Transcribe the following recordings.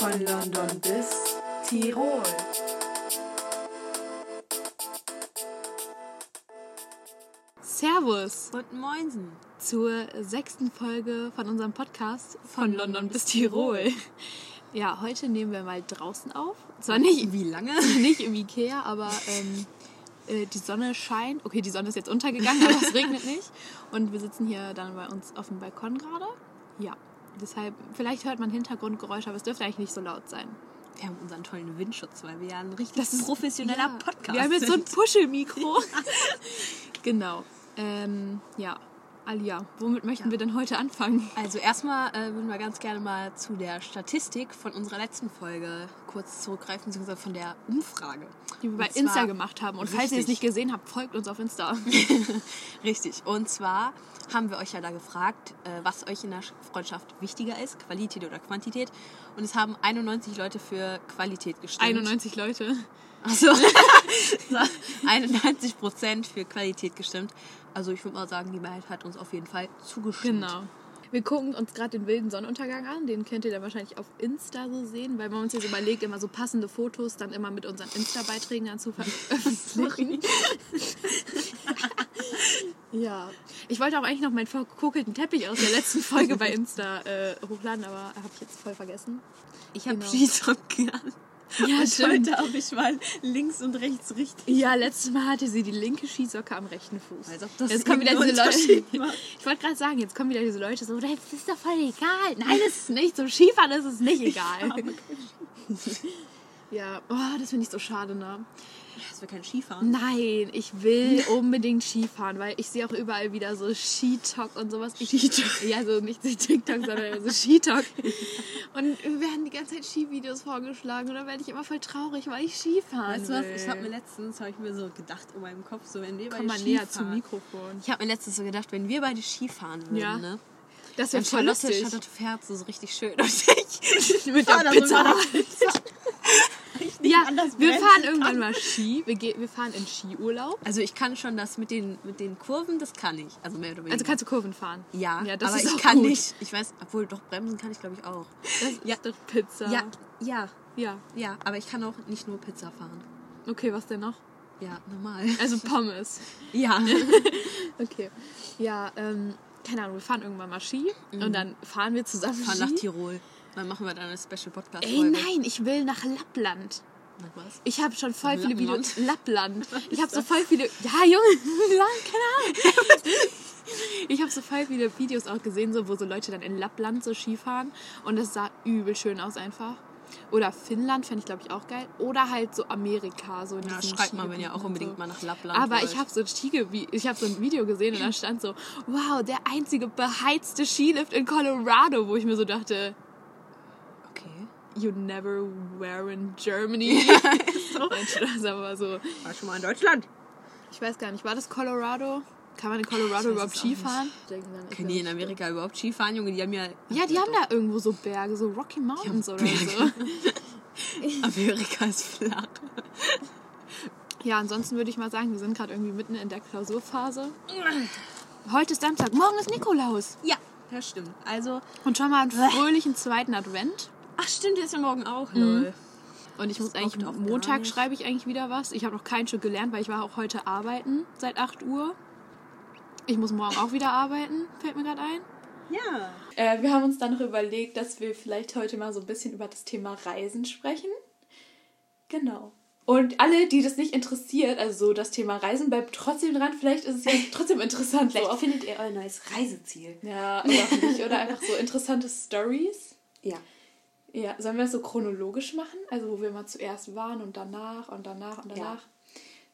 Von London bis Tirol. Servus Und Moinsen. zur sechsten Folge von unserem Podcast von London bis Tirol. Ja, heute nehmen wir mal draußen auf. Zwar nicht, Wie lange? nicht im Ikea, aber ähm, äh, die Sonne scheint. Okay, die Sonne ist jetzt untergegangen, aber es regnet nicht. Und wir sitzen hier dann bei uns auf dem Balkon gerade. Ja, deshalb, vielleicht hört man Hintergrundgeräusche, aber es dürfte eigentlich nicht so laut sein. Wir haben unseren tollen Windschutz, weil wir ja ein richtig Das ist- professioneller Ja, Podcast Wir haben jetzt so ein sind. Puschelmikro. genau. Ähm, ja, Alia, womit möchten wir denn heute anfangen? Also erstmal äh, würden wir ganz gerne mal zu der Statistik von unserer letzten Folge kurz zurückgreifen, beziehungsweise von der Umfrage. Die wir bei Insta gemacht haben. Und falls ihr es Richtig. nicht gesehen habt, folgt uns auf Insta. Richtig. Und zwar haben wir euch ja da gefragt, äh, was euch in der Freundschaft wichtiger ist, Qualität oder Quantität. Und es haben 91 Leute für Qualität gestimmt. 91 Leute. Achso. 91 Prozent für Qualität gestimmt. Also ich würde mal sagen, die Mehrheit hat uns auf jeden Fall zugestimmt. Genau. Wir gucken uns gerade den wilden Sonnenuntergang an. Den könnt ihr dann wahrscheinlich auf Insta so sehen, weil man uns jetzt überlegt, immer so passende Fotos dann immer mit unseren Insta-Beiträgen dann zu veröffentlichen. ja. Ich wollte auch eigentlich noch meinen verkuckelten Teppich aus der letzten Folge bei Insta äh, hochladen, aber habe ich jetzt voll vergessen. Ich habe Genau. Skisocken an. Ja, Und heute habe ich mal links und rechts richtig. Ja, letztes Mal hatte sie die linke Skisocke am rechten Fuß. Als ob das jetzt kommen wieder diese Leute. macht. Ich wollte gerade sagen, jetzt kommen wieder diese Leute so, das ist doch voll egal. Nein, das ist nicht. Zum Skifahren ist es nicht egal. Ja, oh, das finde ich so schade, ne? Das wir kein Skifahren. Nein, ich will unbedingt Skifahren, weil ich sehe auch überall wieder so Skitalk und sowas. Skitalk? Ja, so nicht so TikTok, sondern so Skitalk. Und mir werden die ganze Zeit Skivideos vorgeschlagen und dann werde ich immer voll traurig, weil ich Skifahren Weißt du was? will. Ich habe mir letztens, habe ich mir so gedacht in meinem Kopf, so wenn wir Komm beide mal Skifahren. näher zum Mikrofon. Ich habe mir letztens so gedacht, wenn wir beide Skifahren würden, Ja. ne? Das wäre voll lustig. Charlotte fährt so, so richtig schön. Ich Mit der so Pizza. der Pizza. Ja, wir fahren irgendwann mal Ski. Wir, gehen, wir fahren in Skiurlaub. Also ich kann schon das mit den, mit den Kurven, das kann ich. Also mehr oder weniger. Also kannst du Kurven fahren. ja, ja das aber ist ich kann gut. nicht. Ich weiß, obwohl doch bremsen kann ich glaube ich auch. Das Ja. ist doch Pizza. Ja, ja, Ja. ja. Aber ich kann auch nicht nur Pizza fahren. Okay, was denn noch? Ja, normal. Also Pommes. Ja. Okay. Ja, ähm, keine Ahnung, wir fahren irgendwann mal Ski und dann fahren wir zusammen Mhm. Fahren Ski. nach Tirol. Dann machen wir dann eine Special Podcast Ey, nein, ich will nach Lappland. Nach was? Ich habe schon voll viele? Videos. Lappland. Ich habe so voll viele. Ja, Junge, keine Ahnung. Ich habe so voll viele Videos auch gesehen, so, wo so Leute dann in Lappland so Ski fahren. Und das sah übel schön aus einfach. Oder Finnland fände ich, glaube ich, auch geil. Oder halt so Amerika. So in Ja, schreibt mal, wenn ihr Skigebieten auch unbedingt so. mal nach Lappland Aber wollt. ich habe so, ein ich hab so ein Video gesehen und da stand so, wow, der einzige beheizte Skilift in Colorado, wo ich mir so dachte, Okay. you never were in Germany. Mensch, das aber so, War schon mal in Deutschland. ich weiß gar nicht, war das Colorado? Kann man in Colorado überhaupt es auch Ski nicht. fahren? Denken dann, ich Können die in Amerika überhaupt Skifahren, Junge? Die haben ja... Ja, die haben da irgendwo so Berge, so Rocky Mountains oder so. Amerika ist flach. Ja, ansonsten würde ich mal sagen, wir sind gerade irgendwie mitten in der Klausurphase. Heute ist Samstag, morgen ist Nikolaus. Ja, das stimmt. Also... Und schon mal einen fröhlichen zweiten Advent. Ach stimmt, der ist ja morgen auch. Mhm. Lol. Und ich muss Das eigentlich, auch gar Montag schreibe ich eigentlich wieder was. Ich habe noch kein Stück gelernt, weil ich war auch heute arbeiten seit 8 Uhr. Ich muss morgen auch wieder arbeiten, fällt mir gerade ein. Ja. Äh, wir haben uns dann noch überlegt, dass wir vielleicht heute mal so ein bisschen über das Thema Reisen sprechen. Genau. Und alle, die das nicht interessiert, also so das Thema Reisen, bleibt trotzdem dran. Vielleicht ist es ja trotzdem interessant. So. findet ihr euer neues Reiseziel. Ja, oder nicht. Oder einfach so interessante Stories. Ja. Ja, sollen wir das so chronologisch machen? Also wo wir mal zuerst waren und danach und danach und Ja.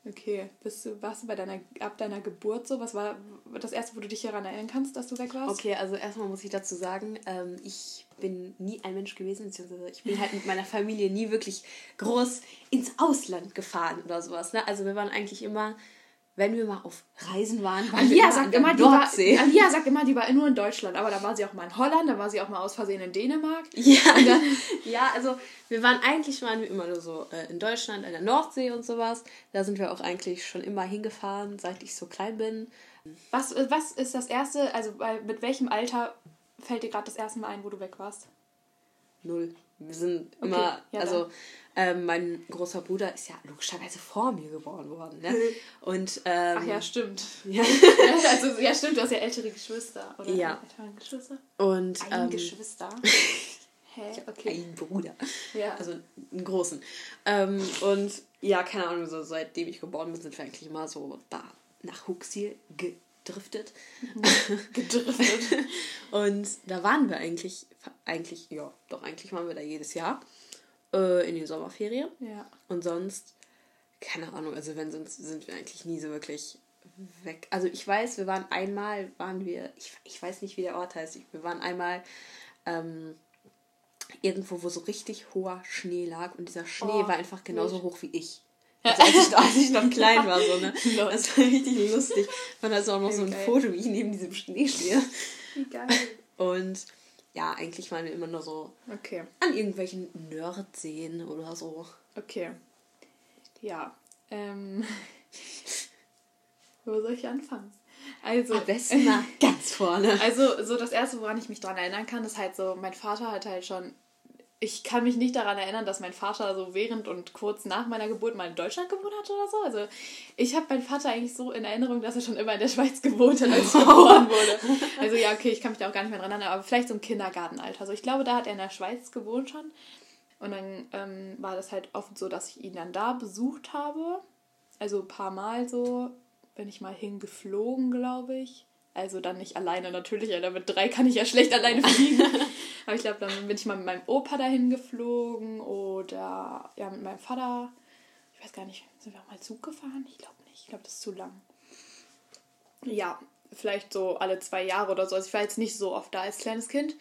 Okay, bist du, warst du bei deiner, ab deiner Geburt so? Was war das erste, wo du dich daran erinnern kannst, dass du weg warst? Okay, also erstmal muss ich dazu sagen, ähm, ich bin nie ein Mensch gewesen, beziehungsweise ich bin halt mit meiner Familie nie wirklich groß ins Ausland gefahren oder sowas. Ne? Also wir waren eigentlich immer, wenn wir mal auf Reisen waren, waren Alia sagt immer, die war. Alia sagt immer, die war nur in Deutschland, aber da war sie auch mal in Holland, da war sie auch mal aus Versehen in Dänemark. Ja, ja, also wir waren eigentlich waren wir immer nur so äh, in Deutschland, an der Nordsee und sowas. Da sind wir auch eigentlich schon immer hingefahren, seit ich so klein bin. Was, äh, was ist das erste, also bei- mit welchem Alter fällt dir gerade das erste Mal ein, wo du weg warst? null. Wir sind immer, ja, also ähm, mein großer Bruder ist ja logischerweise vor mir geboren worden. Ne? Und, ähm, Ach ja, stimmt. Ja. Also, ja, stimmt, du hast ja ältere Geschwister. Oder Ja. ältere Geschwister? Und Ein ähm, Geschwister. Hä? Okay. ein Bruder. Ja. Also einen großen. Ähm, und ja, keine Ahnung, so seitdem ich geboren bin, sind wir eigentlich immer so da nach Huxil gedriftet. Gedriftet. Und da waren wir eigentlich, eigentlich, ja, doch eigentlich waren wir da jedes Jahr äh, in den Sommerferien. ja. Und sonst, keine Ahnung, also wenn sind, sind wir eigentlich nie so wirklich weg. Also ich weiß, wir waren einmal, waren wir, ich, ich weiß nicht, wie der Ort heißt, wir waren einmal ähm, irgendwo, wo so richtig hoher Schnee lag und dieser Schnee Oh, war einfach genauso wild. hoch wie ich. Also als ich, als ich noch klein war, so, ne? Das war richtig lustig. Man hat auch noch so ein Geil. Foto, wie ich neben diesem Schnee stehe. Wie geil. Und ja, eigentlich waren wir immer nur so Okay. an irgendwelchen Nerdseen oder so. Okay. Ja. Ähm. Wo soll ich anfangen? Also, Am besten mal ganz vorne. also so das erste, woran ich mich dran erinnern kann, ist halt so, mein Vater hat halt schon. Ich kann mich nicht daran erinnern, dass mein Vater so während und kurz nach meiner Geburt mal in Deutschland gewohnt hat oder so. Also ich habe meinen Vater eigentlich so in Erinnerung, dass er schon immer in der Schweiz gewohnt hat, als ich geboren wurde. Also ja, okay, ich kann mich da auch gar nicht mehr dran erinnern, aber vielleicht so im Kindergartenalter. Also ich glaube, da hat er in der Schweiz gewohnt schon. Und dann ähm, war das halt oft so, dass ich ihn dann da besucht habe. Also ein paar Mal so, bin ich mal hingeflogen, glaube ich. Also dann nicht alleine natürlich, weil mit drei kann ich ja schlecht alleine fliegen. Aber ich glaube, dann bin ich mal mit meinem Opa dahin geflogen oder ja, mit meinem Vater. Ich weiß gar nicht, sind wir auch mal Zug gefahren? Ich glaube nicht. Ich glaube, das ist zu lang. Ja, vielleicht so alle zwei Jahre oder so. Also ich war jetzt nicht so oft da als kleines Kind.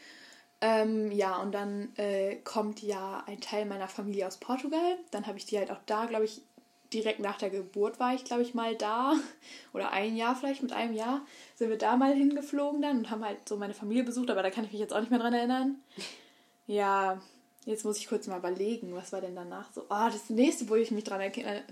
Ähm, ja, und dann äh, kommt ja ein Teil meiner Familie aus Portugal. Dann habe ich die halt auch da, glaube ich, direkt nach der Geburt war ich, glaube ich, mal da. Oder ein Jahr vielleicht, mit einem Jahr sind wir da mal hingeflogen dann und haben halt so meine Familie besucht, aber da kann ich mich jetzt auch nicht mehr dran erinnern. Ja, jetzt muss ich kurz mal überlegen, was war denn danach so. Ah, das nächste, wo ich mich dran,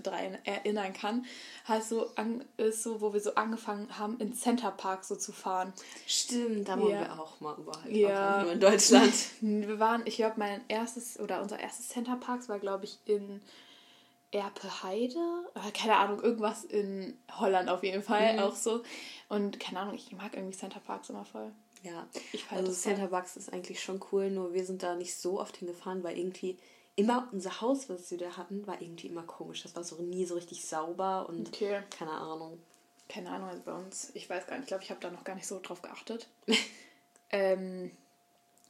dran erinnern kann, halt so an, ist so, wo wir so angefangen haben, in Center Park so zu fahren. Stimmt, da waren Ja. wir auch mal überall. Ja. Aber Nur in Deutschland. Wir waren, ich glaube, mein erstes oder unser erstes Center Parks war, glaube ich, in Erpeheide. Äh, Keine Ahnung, irgendwas in Holland auf jeden Fall auch so. Und keine Ahnung, ich mag irgendwie Center Parks immer voll. Ja, Ich also. Center Bucks ist eigentlich schon cool, nur wir sind da nicht so oft hingefahren, weil irgendwie immer unser Haus, was wir da hatten, war irgendwie immer komisch. Das war so nie so richtig sauber und Okay. keine Ahnung. Keine Ahnung, also bei uns, ich weiß gar nicht, ich glaube, ich habe da noch gar nicht so drauf geachtet. ähm,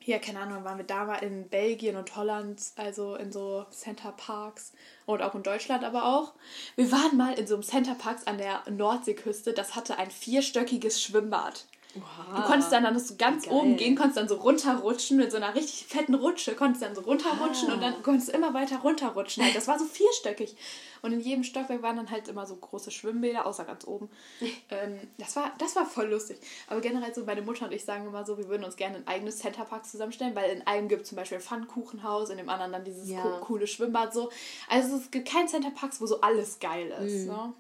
ja, keine Ahnung, waren wir da mal in Belgien und Holland, also in so Center Parks und auch in Deutschland aber auch. Wir waren mal in so einem Center Parks an der Nordseeküste, das hatte ein vierstöckiges Schwimmbad. Du konntest dann, dann so ganz geil. oben gehen, konntest dann so runterrutschen mit so einer richtig fetten Rutsche, konntest dann so runterrutschen Ah. und dann konntest du immer weiter runterrutschen. Halt. Das war so vierstöckig. Und in jedem Stockwerk waren dann halt immer so große Schwimmbäder, außer ganz oben. ähm, das, war, das war voll lustig. Aber generell so meine Mutter und ich sagen immer so, wir würden uns gerne ein eigenes Centerpark zusammenstellen, weil in einem gibt es zum Beispiel ein Pfannkuchenhaus, in dem anderen dann dieses Ja. co coole Schwimmbad so. Also es gibt kein Centerparks, wo so alles geil ist. Ne?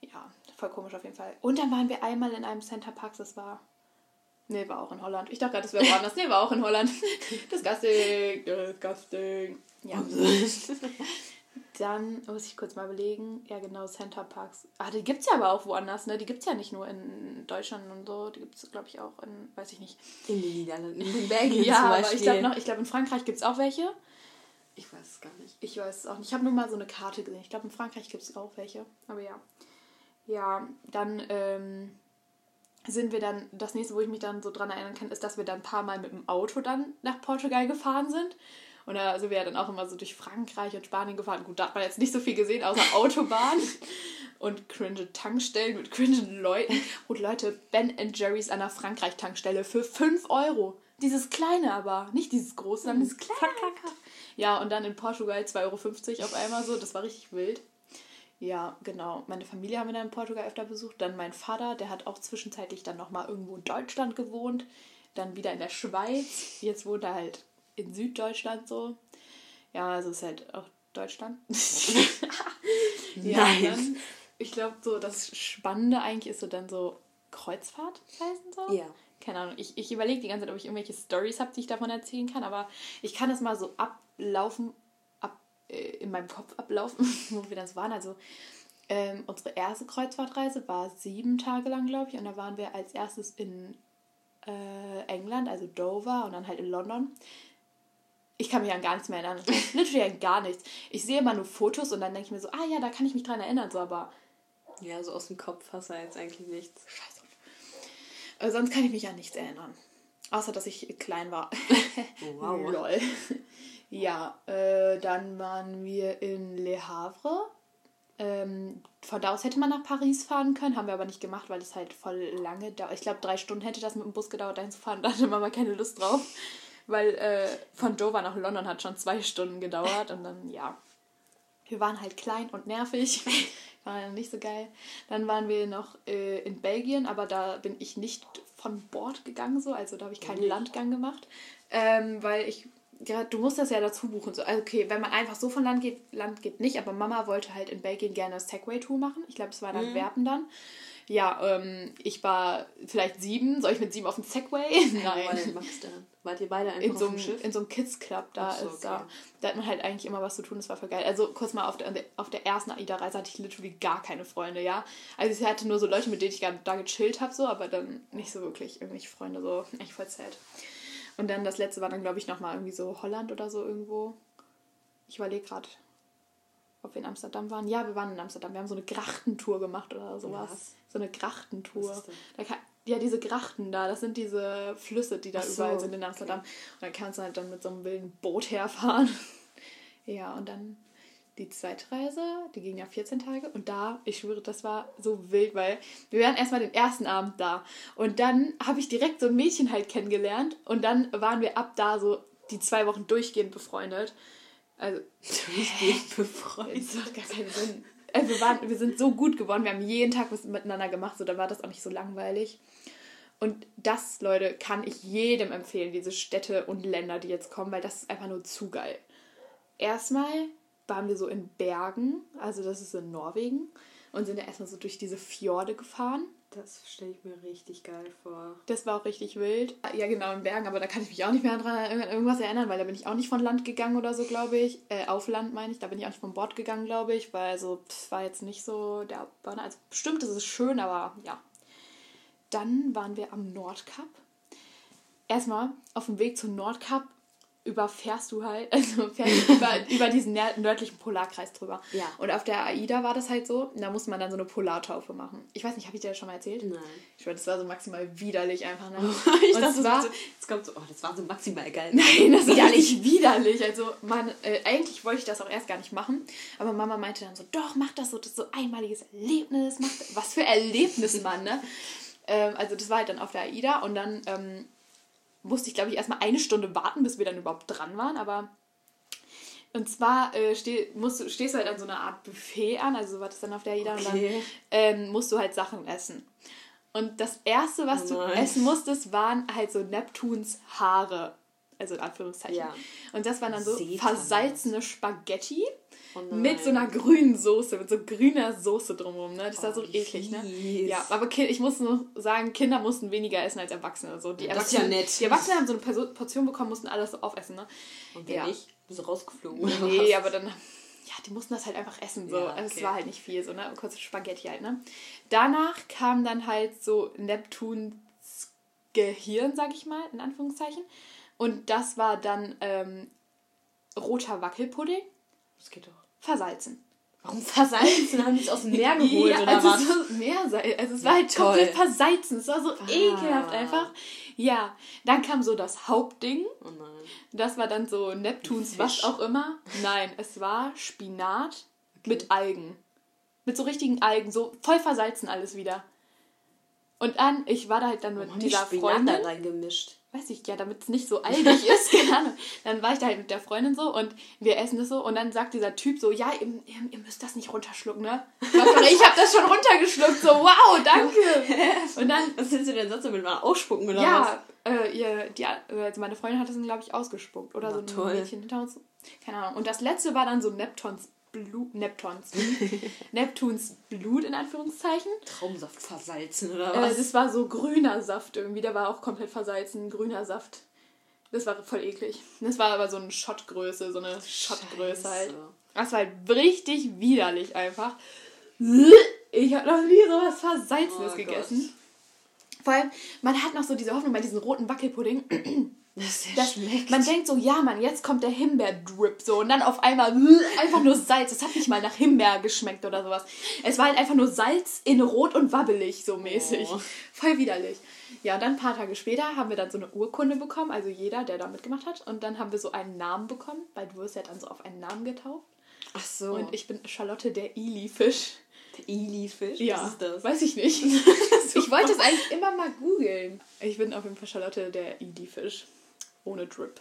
Ja, voll komisch auf jeden Fall. Und dann waren wir einmal in einem Centerpark, das war. Nee, war auch in Holland. Ich dachte gerade, das wäre woanders. Nee, war auch in Holland. Disgusting, disgusting. Ja. Dann muss ich kurz mal überlegen. Ja, genau, Centerparks. Ah, die gibt es ja aber auch woanders, ne? Die gibt es ja nicht nur in Deutschland und so. Die gibt es, glaube ich, auch in, weiß ich nicht. In den Niederlanden, in Belgien Ja, zum aber Beispiel. ich glaube noch, ich glaube in Frankreich gibt es auch welche. Ich weiß es gar nicht. Ich weiß es auch nicht. Ich habe nur mal so eine Karte gesehen. Ich glaube, in Frankreich gibt es auch welche. Aber ja. Ja, dann ähm, sind wir dann, das nächste, wo ich mich dann so dran erinnern kann, ist, dass wir dann ein paar Mal mit dem Auto dann nach Portugal gefahren sind. Und da sind wir ja dann auch immer so durch Frankreich und Spanien gefahren. Gut, da hat man jetzt nicht so viel gesehen, außer Autobahn und cringe Tankstellen mit cringen Leuten. Und Leute, Ben Jerry's an der Frankreich-Tankstelle für 5 Euro. Dieses kleine aber, nicht dieses große, sondern dieses kleine. Ja, und dann in Portugal 2,50 Euro auf einmal so. Das war richtig wild. Ja, genau. Meine Familie haben wir dann in Portugal öfter besucht. Dann mein Vater, der hat auch zwischenzeitlich dann nochmal irgendwo in Deutschland gewohnt. Dann wieder in der Schweiz. Jetzt wohnt er halt in Süddeutschland so. Ja, also ist halt auch Deutschland. ja, Nice. dann, ich glaube, so das Spannende eigentlich ist so dann so Kreuzfahrtreisen so. Ja. keine Ahnung, ich, ich überlege die ganze Zeit, ob ich irgendwelche Stories habe, die ich davon erzählen kann, aber ich kann das mal so ablaufen, ab, in meinem Kopf ablaufen, wo wir das waren. Also ähm, unsere erste Kreuzfahrtreise war sieben Tage lang, glaube ich, und da waren wir als erstes in äh, England, also Dover und dann halt in London. Ich kann mich an gar nichts mehr erinnern. Literally an gar nichts. Ich sehe immer nur Fotos und dann denke ich mir so, ah ja, da kann ich mich dran erinnern, so, aber Ja, so aus dem Kopf hast du jetzt eigentlich nichts. Scheiße. Äh, sonst kann ich mich an nichts erinnern. Außer, dass ich klein war. Wow. Lol. Ja, äh, dann waren wir in Le Havre. Ähm, von da aus hätte man nach Paris fahren können, haben wir aber nicht gemacht, weil es halt voll lange dauert. Ich glaube, drei Stunden hätte das mit dem Bus gedauert, dahin zu fahren. Da hatte Mama keine Lust drauf. Weil äh, von Dover nach London hat schon zwei Stunden gedauert. Und dann, ja, wir waren halt klein und nervig. War ja nicht so geil. Dann waren wir noch äh, in Belgien, aber da bin ich nicht von Bord gegangen, so. Also da habe ich keinen? Landgang gemacht. Ähm, weil ich, du musst das ja dazu buchen. So. Also okay, wenn man einfach so von Land geht, Land geht nicht, aber Mama wollte halt in Belgien gerne Segway-Tour machen. Ich glaube, das war dann Mhm. Werben dann. Ja, ähm, ich war vielleicht sieben. Soll ich mit sieben auf dem Segway? Nein. Wart ihr beide einfach In so, einem, Schiff? in so einem Kids Club, da so, ist da. okay. Da hat man halt eigentlich immer was zu tun, das war voll geil. Also kurz mal auf der, auf der ersten AIDA-Reise hatte ich literally gar keine Freunde, ja. Also ich hatte nur so Leute, mit denen ich da gechillt habe, so, aber dann nicht so wirklich irgendwelche Freunde, so echt voll sad. Und dann das letzte war dann, glaube ich, nochmal irgendwie so Holland oder so irgendwo. Ich überlege gerade, ob wir in Amsterdam waren. Ja, wir waren in Amsterdam. Wir haben so eine Grachtentour gemacht oder sowas. Was? So eine Grachtentour. Was ist das? Da kann, ja, diese Grachten da, das sind diese Flüsse, die da so, überall sind in Amsterdam. Und dann kannst du halt dann mit so einem wilden Boot herfahren. ja, und dann die zweite Reise, die ging ja 14 Tage. Und da, ich schwöre, das war so wild, weil wir waren erstmal den ersten Abend da. Und dann habe ich direkt so ein Mädchen halt kennengelernt. Und dann waren wir ab da so die zwei Wochen durchgehend befreundet. Also, Durchgehend befreundet. das macht gar keinen Sinn. Also wir, waren, wir sind so gut geworden, wir haben jeden Tag was miteinander gemacht, so da war das auch nicht so langweilig. Und das, Leute, kann ich jedem empfehlen, diese Städte und Länder, die jetzt kommen, weil das ist einfach nur zu geil. Erstmal waren wir so in Bergen, also das ist in Norwegen, und sind da erstmal so durch diese Fjorde gefahren. Das stelle ich mir richtig geil vor. Das war auch richtig wild. Ja, genau, in Bergen, aber da kann ich mich auch nicht mehr dran an irgendwas erinnern, weil da bin ich auch nicht von Land gegangen oder so, glaube ich. Äh, auf Land meine ich, da bin ich auch nicht von Bord gegangen, glaube ich, weil so, pff, war jetzt nicht so der Burner. Also bestimmt ist es schön, aber ja. Dann waren wir am Nordkap. Erstmal auf dem Weg zum Nordkap überfährst du halt, also fährst du über, über diesen nör- nördlichen Polarkreis drüber. Ja. Und auf der AIDA war das halt so, da musste man dann so eine Polartaufe machen. Ich weiß nicht, habe ich dir das schon mal erzählt? Nein. Ich meine, das war so maximal widerlich einfach. Ne? ich Und dachte, zwar, so, jetzt kommt so, oh, das war so maximal geil. nein, das ist widerlich, widerlich. Also, man, äh, eigentlich wollte ich das auch erst gar nicht machen, aber Mama meinte dann so, doch, mach das so, das ist so einmaliges Erlebnis. Mach das. Was für Erlebnis, Mann, ne? ähm, also, das war halt dann auf der AIDA und dann ähm, musste ich, glaube ich, erstmal eine Stunde warten, bis wir dann überhaupt dran waren, aber und zwar äh, steh, musst stehst du halt an so einer Art Buffet an, also so war das dann auf der AIDA und dann Okay. ähm, musst du halt Sachen essen. Und das erste, was Oh du essen musstest, waren halt so Neptuns Haare. Also in Anführungszeichen. Ja. Und das waren dann so Satan. versalzene Spaghetti Oh mit so einer grünen Soße, mit so grüner Soße drumherum. Ne? Das war Oh, so eklig, ne? Ja, aber ich muss nur sagen, Kinder mussten weniger essen als Erwachsene. So, die, Das ist ja Erwachsenen nett. die Erwachsenen haben so eine Portion bekommen, mussten alles so aufessen. Ne? Und wenn Ja. nicht, du rausgeflogen. Nee, aber dann, ja, die mussten das halt einfach essen. So. Ja, Also es okay. war halt nicht viel, so, ne? Kurz Spaghetti halt, ne? Danach kam dann halt so Neptuns Gehirn, sag ich mal, in Anführungszeichen. Und das war dann ähm, roter Wackelpudding, Das geht doch. Versalzen. Warum versalzen? Haben die es aus dem Meer geholt ja, oder also was? So Meersalz. Also es war halt Toll. komplett versalzen. Es war so Ah. ekelhaft einfach. Ja, dann kam so das Hauptding. Oh. Das war dann so Neptuns, was auch immer. Nein, es war Spinat mit Algen. Mit so richtigen Algen, so voll versalzen alles wieder. Und dann, ich war da halt dann mit Warum dieser nicht Spinat da Freundin. reingemischt? Weiß ich, ja, damit es nicht so algig ist, keine Ahnung. Dann war ich da halt mit der Freundin so und wir essen das so und dann sagt dieser Typ so, ja, ihr, ihr, müsst das nicht runterschlucken, ne? Ich hab das schon runtergeschluckt, so, wow, danke. Und dann Was willst du denn sonst damit mal ausspucken oder was? ja, äh, ihr, die, äh, also meine Freundin hat das dann, glaube ich, ausgespuckt. Oder Na, so ein toll. Mädchen hinter uns. Keine Ahnung. Und das letzte war dann so Neptuns Blut, Neptuns, Neptuns Blut in Anführungszeichen. Traumsaft versalzen oder Äh, was? das war so grüner Saft irgendwie, der war auch komplett versalzen, grüner Saft. Das war voll eklig. Das war aber so eine Schottgröße, so eine Schottgröße halt. Das war halt richtig widerlich einfach. Ich habe noch nie sowas Versalzenes Oh gegessen. Vor allem, man hat noch so diese Hoffnung bei diesem roten Wackelpudding. der Das, schmeckt. man denkt so, ja Mann, jetzt kommt der Himbeer-Drip so und dann auf einmal einfach nur Salz. Es hat nicht mal nach Himbeer geschmeckt oder sowas. Es war halt einfach nur Salz in rot und wabbelig so mäßig. Oh. Voll widerlich. Ja, und dann ein paar Tage später haben wir dann so eine Urkunde bekommen, also jeder, der da mitgemacht hat. Und dann haben wir so einen Namen bekommen, weil du wirst ja dann so auf einen Namen getauft. Ach so. Und ich bin Charlotte der Ili-Fisch. der Ili-Fisch? Ja, Was ist das? weiß ich nicht. ich wollte es eigentlich immer mal googeln. Ich bin auf jeden Fall Charlotte der Idi-Fisch. Ohne Drip.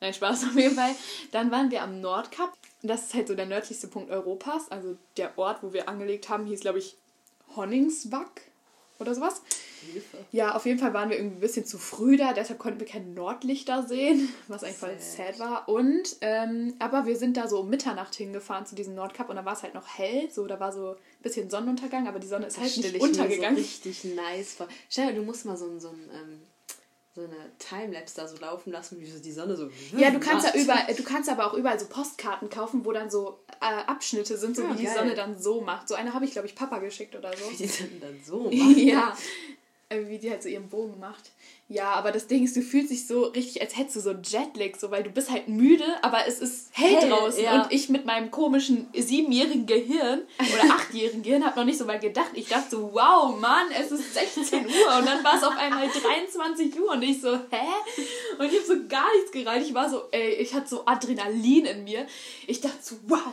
Nein, Spaß auf jeden Fall. Dann waren wir am Nordkap. Das ist halt so der nördlichste Punkt Europas. Also der Ort, wo wir angelegt haben, hieß, glaube ich, Honningsback oder sowas. Hilfe. Ja, auf jeden Fall waren wir irgendwie ein bisschen zu früh da, deshalb konnten wir keine Nordlichter sehen, was eigentlich voll Sad. war. Und, ähm, aber wir sind da so um Mitternacht hingefahren zu diesem Nordkap und da war es halt noch hell, so, da war so ein bisschen Sonnenuntergang, aber die Sonne ist Das halt nicht ich mir untergegangen. so richtig nice vor. Stell dir, du musst mal so, ein, so, ein, ähm, so eine Timelapse da so laufen lassen, wie so die Sonne so. Ja, du kannst ja macht. überall, du kannst aber auch überall so Postkarten kaufen, wo dann so äh, Abschnitte sind, so Ja, wie die geil. Sonne dann so macht. So eine habe ich, glaube ich, Papa geschickt oder so. Wie die sind dann so macht. ja. Wie die halt so ihren Bogen macht. Ja, aber das Ding ist, du fühlst dich so richtig, als hättest du so Jetlag, so, weil du bist halt müde, aber es ist hell, Hell, draußen. ja. Und ich mit meinem komischen siebenjährigen Gehirn oder achtjährigen Gehirn habe noch nicht so weit gedacht. Ich dachte so, wow, Mann, es ist 16 Uhr. Und dann war es auf einmal 23 Uhr und ich so, hä? Und ich habe so gar nichts gereicht. Ich war so, ey, ich hatte so Adrenalin in mir. Ich dachte so, wow.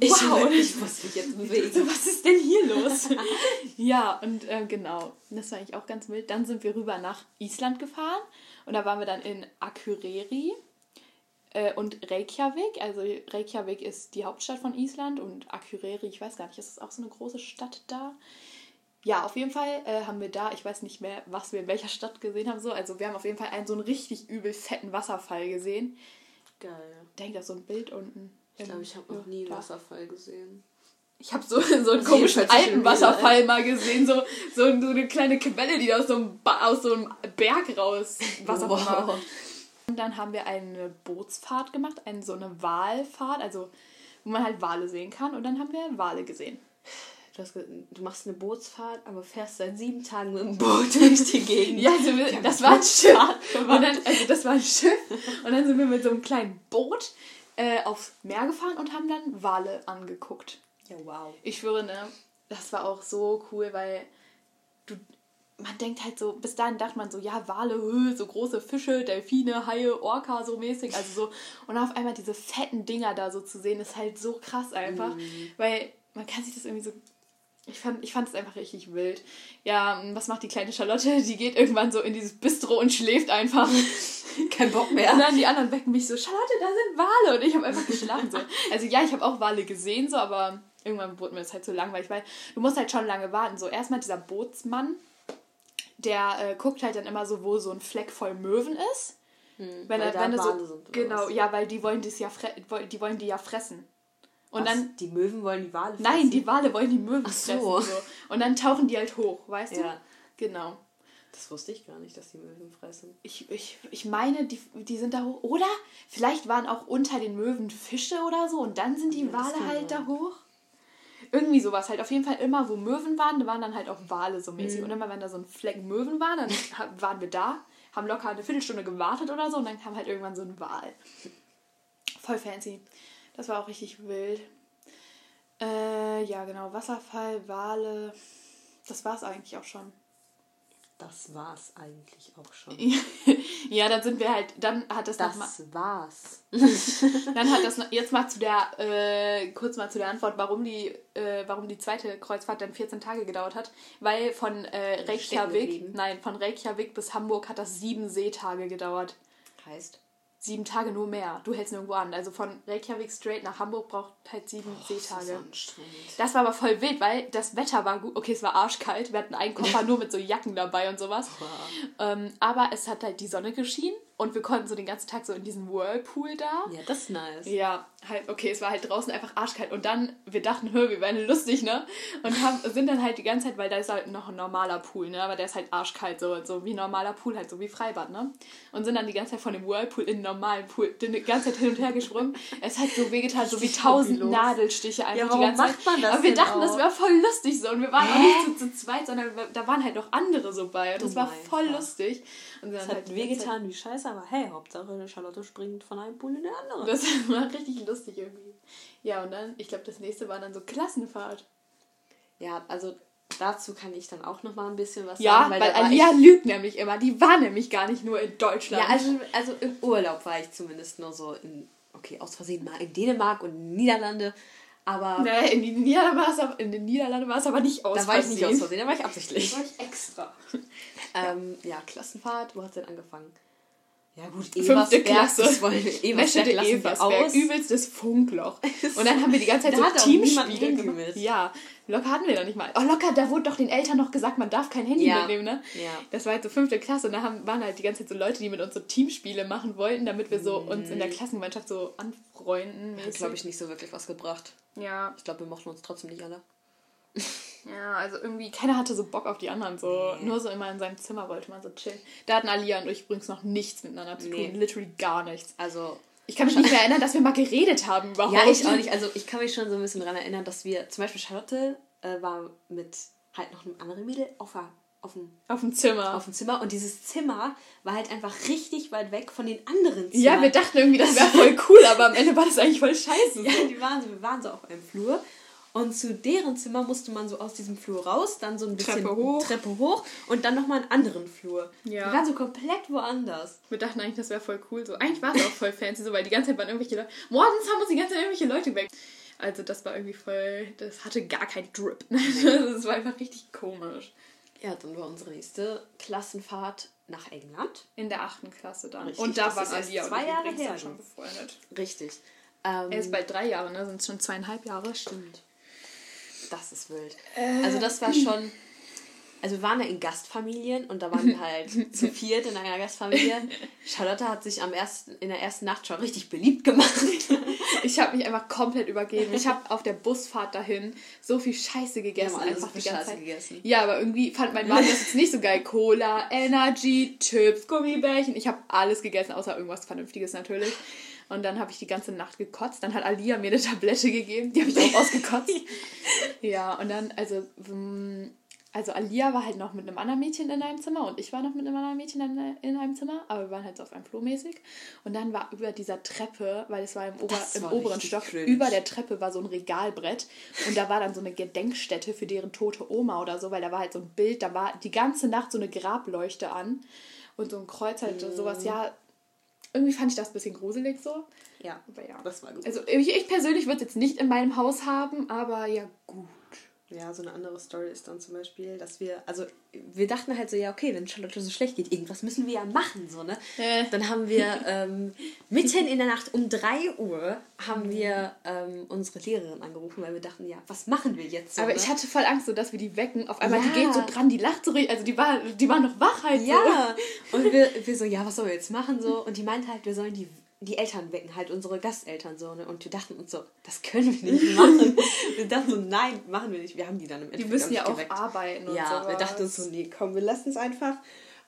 Ich, Wow. ich muss mich jetzt bewegen. So, was ist denn hier los? ja, und äh, genau, das war eigentlich auch ganz wild. Dann sind wir rüber nach Island gefahren und da waren wir dann in Akureyri äh, und Reykjavik. Also Reykjavik ist die Hauptstadt von Island und Akureyri, ich weiß gar nicht, ist das auch so eine große Stadt da? Ja, auf jeden Fall äh, haben wir da, ich weiß nicht mehr, was wir in welcher Stadt gesehen haben, so. Also wir haben auf jeden Fall einen so einen richtig übel fetten Wasserfall gesehen. Geil. Da hängt da so ein Bild unten. Ich glaube, ich habe noch nie einen. Wasserfall gesehen. Ich habe so, so einen komischen alten Wasserfall mal gesehen, so, so, so eine kleine Quelle, die aus so einem, ba aus so einem Berg raus was auch immer. Und dann haben wir eine Bootsfahrt gemacht, eine, so eine Walfahrt, also wo man halt Wale sehen kann. Und dann haben wir Wale gesehen. Du, hast, du machst eine Bootsfahrt, aber fährst seit sieben Tagen mit dem Boot durch die Gegend. Ja, also wir, das war ein Schiff. Und dann, also das war ein Schiff. Und dann sind wir mit so einem kleinen Boot äh, aufs Meer gefahren und haben dann Wale angeguckt. Ja, wow. Ich schwöre, ne, das war auch so cool, weil du, man denkt halt so, bis dahin dachte man so, ja, Wale, hö, so große Fische, Delfine, Haie, Orca, so mäßig, also so, und auf einmal diese fetten Dinger da so zu sehen, ist halt so krass einfach, weil man kann sich das irgendwie so, ich fand, ich es einfach richtig wild. Ja, was macht die kleine Charlotte? Die geht irgendwann so in dieses Bistro und schläft einfach. Kein Bock Und mehr. dann die anderen wecken mich so, Charlotte, da sind Wale. Und ich habe einfach geschlafen so. Also ja, ich habe auch Wale gesehen so, aber irgendwann wurde mir das halt so langweilig, weil du musst halt schon lange warten. So erstmal dieser Bootsmann, der äh, guckt halt dann immer so, wo so ein Fleck voll Möwen ist. Wenn weil er, wenn er so, genau, was? ja, weil die wollen das ja die wollen die ja fressen. Und Was? dann Die Möwen wollen die Wale nein, fressen? die Wale wollen die Möwen Ach fressen so. so. Und dann tauchen die halt hoch, weißt du? Ja. Genau. Das wusste ich gar nicht, dass die Möwen fressen. Ich, ich, ich meine, die, die sind da hoch. Oder vielleicht waren auch unter den Möwen Fische oder so und dann sind die Ja, Wale halt da sein. hoch. Irgendwie sowas halt. Auf jeden Fall immer, wo Möwen waren, da waren dann halt auch Wale so mäßig. Mhm. Und immer, wenn da so ein Fleck Möwen war, dann waren wir da, haben locker eine Viertelstunde gewartet oder so und dann kam halt irgendwann so ein Wal. Voll fancy. Das war auch richtig wild. Äh, ja, genau. Wasserfall, Wale. Das war's eigentlich auch schon. Das war's eigentlich auch schon. ja, dann sind wir halt, dann hat das, noch mal, Das war's. dann hat das noch, jetzt mal zu der, äh, kurz mal zu der Antwort, warum die, äh, warum die zweite Kreuzfahrt dann 14 Tage gedauert hat. Weil von äh, Reykjavik, nein, von Reykjavik bis Hamburg hat das sieben Seetage gedauert. Heißt? Sieben Tage nur mehr. Du hältst nirgendwo an. Also von Reykjavik straight nach Hamburg braucht halt sieben Seetage. anstrengend. Das war aber voll wild, weil das Wetter war gut. Okay, es war arschkalt. Wir hatten einen Koffer nur mit so Jacken dabei und sowas. Ähm, aber es hat halt die Sonne geschienen und wir konnten so den ganzen Tag so in diesem Whirlpool da. Ja, das ist nice. Ja, halt, okay, es war halt draußen einfach arschkalt. Und dann, wir dachten, hör, wir werden lustig, ne? Und haben, sind dann halt die ganze Zeit, weil da ist halt noch ein normaler Pool, ne? Aber der ist halt arschkalt, so, so wie ein normaler Pool, halt so wie Freibad, ne? Und sind dann die ganze Zeit von dem Whirlpool in den normalen Pool die ganze Zeit hin und her gesprungen. Es hat so wehgetan, so wie tausend. Nadelstiche einfach Ja, die warum ganze macht man das Aber wir dachten, das auch? wäre voll lustig so. Und wir waren auch nicht zu, zu zweit, sondern wir- da waren halt noch andere so bei. Und das Du war voll was. lustig. Und Es halt hat Zeit- wehgetan wie scheiße, aber hey, Hauptsache Charlotte springt von einem Pool in den anderen. Das war richtig lustig irgendwie. Ja, und dann, ich glaube, das nächste war dann so Klassenfahrt. Ja, also dazu kann ich dann auch noch mal ein bisschen was Ja, sagen. weil, da war Alia lügt nämlich immer. Die war nämlich gar nicht nur in Deutschland. Ja, also, also im Urlaub war ich zumindest nur so in, okay, aus Versehen mal in Dänemark und Niederlande, aber Nee, in, die Niederlande war es aber, in den Niederlanden war es aber nicht aus da war ich nicht aus Versehen. Versehen, da war ich absichtlich. Da war ich extra. ähm, ja, Klassenfahrt, wo hat denn angefangen? Ja gut, Fünfte Eversberg, Klasse. das wollen wir, Eversberg aus. übelstes Funkloch. Und dann haben wir die ganze Zeit Da so Teamspiele gemacht. Ja, locker hatten wir da nicht mal. Oh, locker, da wurde doch den Eltern noch gesagt, man darf kein Handy Ja. mitnehmen, ne? Ja. Das war halt so fünfte Klasse und da haben, waren halt die ganze Zeit so Leute, die mit uns so Teamspiele machen wollten, damit wir so uns in der Klassengemeinschaft so anfreunden. Hat, glaube ich, nicht so wirklich was gebracht. Ja, Ich glaube, wir mochten uns trotzdem nicht alle. ja, also irgendwie, keiner hatte so Bock auf die anderen. So, Nee. nur so immer in seinem Zimmer wollte man so chillen. Da hatten Alia und ich übrigens noch nichts miteinander zu Nee. tun. Literally gar nichts. Also, Ich kann mich nicht mehr erinnern, dass wir mal geredet haben überhaupt. ja, ich auch nicht. Also, ich kann mich schon so ein bisschen daran erinnern, dass wir, zum Beispiel Charlotte äh, war mit halt noch einem anderen Mädel auf, der- auf dem Auf dem Zimmer. auf dem Zimmer und dieses Zimmer war halt einfach richtig weit weg von den anderen Zimmern. ja, wir dachten irgendwie, das wäre voll cool, aber am Ende war das eigentlich voll scheiße. Ja, die waren so, wir waren so auf einem Flur und zu deren Zimmer musste man so aus diesem Flur raus, dann so ein bisschen Treppe hoch. Treppe hoch und dann nochmal einen anderen Flur. Ja. Die waren so komplett woanders. Wir dachten eigentlich, das wäre voll cool. So, eigentlich war es auch voll fancy, so, weil die ganze Zeit waren irgendwelche Leute. Morgens haben uns die ganze Zeit irgendwelche Leute weg. Also das war irgendwie voll. Das hatte gar keinen Drip. das war einfach richtig komisch. Ja, dann war unsere nächste Klassenfahrt nach England. In der achten Klasse dann. Richtig, und da waren Alia und zwei ich Jahre her. schon befreundet. Richtig. Ähm, Er ist bald drei Jahre, ne? Sind es schon zweieinhalb Jahre. Stimmt. Das ist wild. Äh, Also das war schon. Also wir waren ja in Gastfamilien und da waren wir halt zu viert in einer Gastfamilie. Charlotte hat sich am ersten, in der ersten Nacht schon richtig beliebt gemacht. Ich habe mich einfach komplett übergeben. Ich habe auf der Busfahrt dahin so viel Scheiße gegessen. Alle einfach so die ganze Scheiße Zeit. gegessen. Ja, aber irgendwie fand mein Mann das jetzt nicht so geil. Cola, Energy, Chips, Gummibärchen. Ich habe alles gegessen, außer irgendwas Vernünftiges natürlich. Und dann habe ich die ganze Nacht gekotzt. Dann hat Alia mir eine Tablette gegeben. Die habe ich auch ausgekotzt. ja, und dann, also, mm, also Alia war halt noch mit einem anderen Mädchen in einem Zimmer und ich war noch mit einem anderen Mädchen in, in einem Zimmer, aber wir waren halt so auf einem Flur mäßig. Und dann war über dieser Treppe, weil es war im, Ober, Das im war oberen Stock, cringe. über der Treppe war so ein Regalbrett und da war dann so eine Gedenkstätte für deren tote Oma oder so, weil da war halt so ein Bild, da war die ganze Nacht so eine Grableuchte an und so ein Kreuz halt Mhm. sowas, ja. Irgendwie fand ich das ein bisschen gruselig so. Ja, Aber ja. das war gut. Also ich, ich persönlich würde es jetzt nicht in meinem Haus haben, aber ja gut. Ja, so eine andere Story ist dann zum Beispiel, dass wir, also wir dachten halt so, ja, okay, wenn Charlotte so schlecht geht, irgendwas müssen wir ja machen, so, ne? Äh. Dann haben wir ähm, mitten in der Nacht um 3 Uhr haben wir ähm, unsere Lehrerin angerufen, weil wir dachten, ja, was machen wir jetzt? So, Aber ne? ich hatte voll Angst, so dass wir die wecken. Auf einmal, die Ja. geht so dran, die lacht so richtig, also die war, die war noch wach halt Ja, und wir, wir so, ja, was sollen wir jetzt machen? So, und die meinte halt, wir sollen die, die Eltern wecken, halt unsere Gasteltern so, ne? Und wir dachten uns so, das können wir nicht machen. wir dachten so, nein, machen wir nicht. Wir haben die dann im so. Die Endeffekt müssen ja auch geweckt. arbeiten und Ja, sowas. wir dachten uns so, nee, komm, wir lassen es einfach.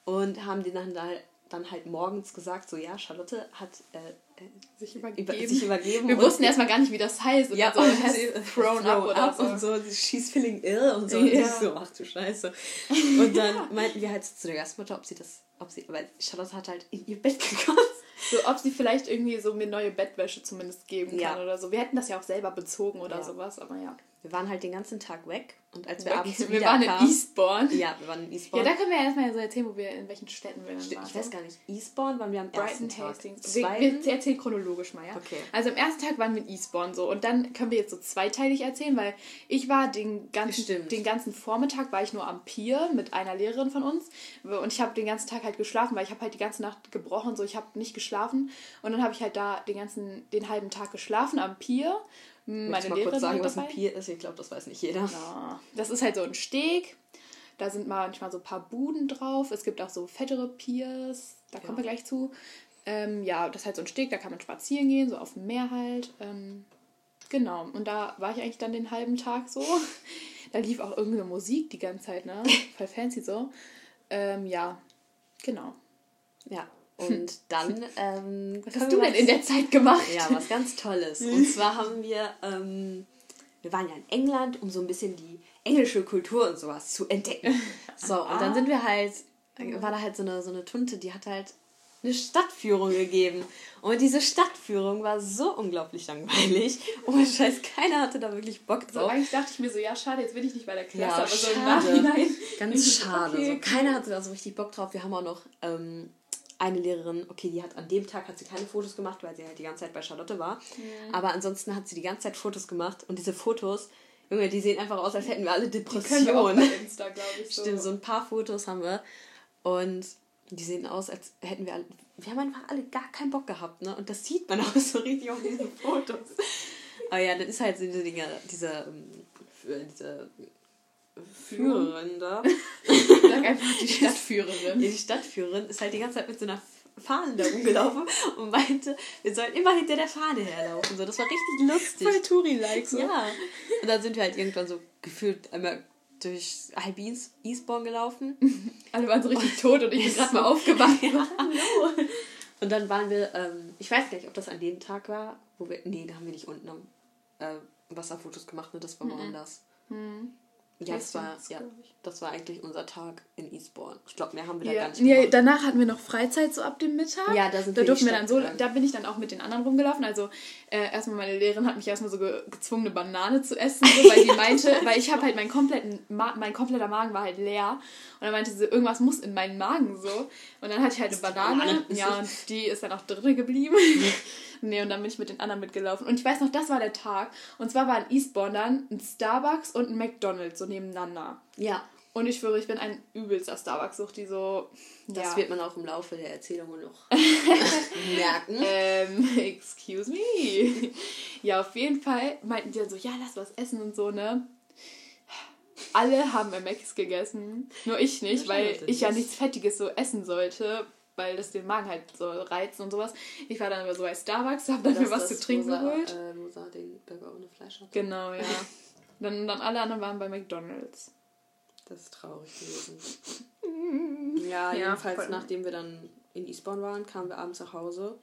Und haben denen dann, halt- dann halt morgens gesagt, so, ja, Charlotte hat äh, äh, sich über, übergeben. sich übergeben. wir wussten erstmal gar nicht, wie das heißt. Und ja, so, und has sie thrown up oder so. und so, she's feeling ill und so. Ja. Und ich so, ach du Scheiße. Und dann meinten wir halt zu der Gastmutter, ob sie das, ob sie, weil Charlotte hat halt in ihr Bett gekotzt. So, ob sie vielleicht irgendwie so mir neue Bettwäsche zumindest geben kann Ja. oder so. Wir hätten das ja auch selber bezogen oder Ja. sowas, aber ja. Wir waren halt den ganzen Tag weg und als wir Weg. abends wir wieder waren in kamen, Eastbourne. Ja, wir waren in Ja, Eastbourne. da können wir ja erstmal so erzählen, wo wir, in welchen Städten wir dann waren. ich weiß gar nicht, Eastbourne waren wir am Brighton ersten Tag. Hastings. Wir, wir erzählen erzähle chronologisch mal, ja? Okay. Also am ersten Tag waren wir in Eastbourne so und dann können wir jetzt so zweiteilig erzählen, weil ich war den ganzen, Stimmt. den ganzen Vormittag war ich nur am Pier mit einer Lehrerin von uns und ich habe den ganzen Tag halt geschlafen, weil ich habe halt die ganze Nacht gebrochen, so ich habe nicht geschlafen und dann habe ich halt da den ganzen, den halben Tag geschlafen am Pier. Meine Möchtest mal Lehrerin kurz sagen, was ein. Pier ist? Ich glaube, das weiß nicht jeder. Ja, das ist halt so ein Steg. Da sind manchmal so ein paar Buden drauf. Es gibt auch so fettere Piers. Da kommen wir gleich zu. Ähm, ja, das ist halt so ein Steg, da kann man spazieren gehen, so auf dem Meer halt. Ähm, genau. Und da war ich eigentlich dann den halben Tag so. Da lief auch irgendeine Musik die ganze Zeit, ne? Voll fancy so. Ähm, ja, genau. Ja. Und dann. Ähm, Was hast du denn in der Zeit gemacht? Ja, was ganz Tolles. Und zwar haben wir, ähm, wir waren ja in England, um so ein bisschen die englische Kultur und sowas zu entdecken. So, und dann sind wir halt, war da halt so eine, so eine Tunte, die hat halt eine Stadtführung gegeben. Und diese Stadtführung war so unglaublich langweilig. Ohne Scheiß, keiner hatte da wirklich Bock drauf. eigentlich dachte ich mir so, ja, schade, jetzt bin ich nicht bei der Klasse, Ja, aber so im schade. Nachhinein. Ganz schade. okay, so, keiner hatte da so richtig Bock drauf. Wir haben auch noch ähm, eine Lehrerin, okay, die hat an dem Tag hat sie keine Fotos gemacht, weil sie halt die ganze Zeit bei Charlotte war. Aber ansonsten hat sie die ganze Zeit Fotos gemacht und diese Fotos, Junge, die sehen einfach aus, als hätten wir alle Die können wir auch Depressionen. bei Insta, glaube ich. So. Stimmt, so ein paar Fotos haben wir und die sehen aus, als hätten wir alle, wir haben einfach alle gar keinen Bock gehabt, ne? Und das sieht man auch so richtig auf diesen Fotos. Aber ja, das ist halt so diese Dinge, diese, ähm, diese Führerin da. Sag einfach die Stadtführerin. Die Stadtführerin ist halt die ganze Zeit mit so einer Fahne da rumgelaufen und meinte, wir sollen immer hinter der Fahne herlaufen. So, das war richtig lustig. Voll Touri-like so. Ja. Und dann sind wir halt irgendwann so gefühlt einmal durch halb East- Eastbourne gelaufen. Alle waren so richtig tot und ich bin gerade mal aufgewacht. Hallo. Und dann waren wir, ähm, ich weiß gar nicht, ob das an dem Tag war, wo wir, nee, da haben wir nicht unten am äh, Wasserfotos gemacht, ne, das war woanders. Ja, das war, ja, ich. Das war eigentlich unser Tag in Eastbourne. Ich glaube, mehr haben wir da Ja, gar nicht ja, danach hatten wir noch Freizeit so ab dem Mittag. Ja, da sind da wir durften wir dann so, da bin ich dann auch mit den anderen rumgelaufen. Also äh, erstmal meine Lehrerin hat mich erstmal so ge gezwungen, eine Banane zu essen, so, weil die meinte, weil ich habe halt meinen kompletten, Ma mein kompletter Magen war halt leer und dann meinte sie, irgendwas muss in meinen Magen so. Und dann hatte ich halt eine Banane, Banane. ja, und die ist dann auch drin geblieben. nee, und dann bin ich mit den anderen mitgelaufen. Und ich weiß noch, das war der Tag. Und zwar war in Eastbourne dann ein Starbucks und ein McDonalds so nebeneinander. Ja, Und ich schwöre, ich bin ein übelster Starbucks-Sucht, die so. das ja. wird man auch im Laufe der Erzählungen noch merken. Ähm, excuse me. Ja, auf jeden Fall meinten die dann so, ja, lass was essen und so, ne? Alle haben bei Macs gegessen, nur ich nicht, weil ich ja nichts Fettiges so essen sollte, weil das den Magen halt so reizt und sowas. Ich war dann aber so bei Starbucks, hab dann mir was zu trinken rosa, geholt. Äh, rosa den Burger ohne Fleisch hat. Genau, ja. Dann, dann alle anderen waren bei McDonalds. Das ist traurig gewesen. ja, Ja, jedenfalls, nachdem wir dann in Eastbourne waren, kamen wir abends nach Hause.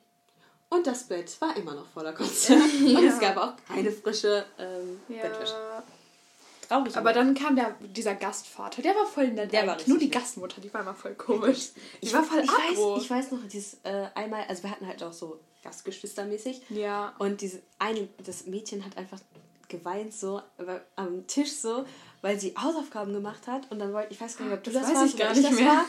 Und das Bett war immer noch voller Kotze. Und es gab auch keine frische ähm, Bettwäsche. Traurig. Aber dann kam der, dieser Gastvater, der war voll nett. Der war. Nur die. Gastmutter, die war immer voll komisch. Die ich war voll ich weiß, ich weiß noch, dieses äh, einmal, also wir hatten halt auch so Gastgeschwistermäßig. Ja. Und diese eine, das Mädchen hat einfach geweint so am Tisch so, weil sie Hausaufgaben gemacht hat und dann wollte ich weiß gar nicht, ob du Das das, weiß warst ich gar nicht das mehr. war.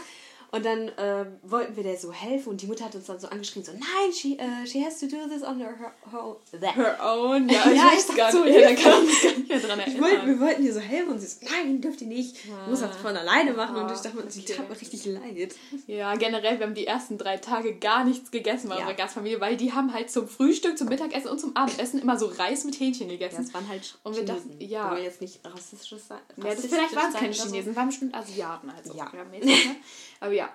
Und dann ähm, wollten wir der so helfen und die Mutter hat uns dann so angeschrien, so nein, she, äh, she has to do this on her, her, her, Her own, ja, ich Ja, ich dachte so, ja, da kann ich mich gar nicht mehr dran erinnern. wollte, wir wollten ihr so helfen und sie so, nein, dürft ihr nicht. Du musst das von alleine machen. und Ah, ich dachte, mir, sie okay. tat mir richtig leid. Ja, generell, wir haben die ersten drei Tage gar nichts gegessen bei Ja. unserer Gastfamilie, weil die haben halt zum Frühstück, zum Mittagessen und zum Abendessen immer so Reis mit Hähnchen Ja, gegessen. das waren halt Und wir Chinesen. dachten, ja. Wollen jetzt nicht rassistisches sein. Ja, das, vielleicht waren es keine? Chinesen, waren bestimmt Asiaten also. Ja. Aber ja,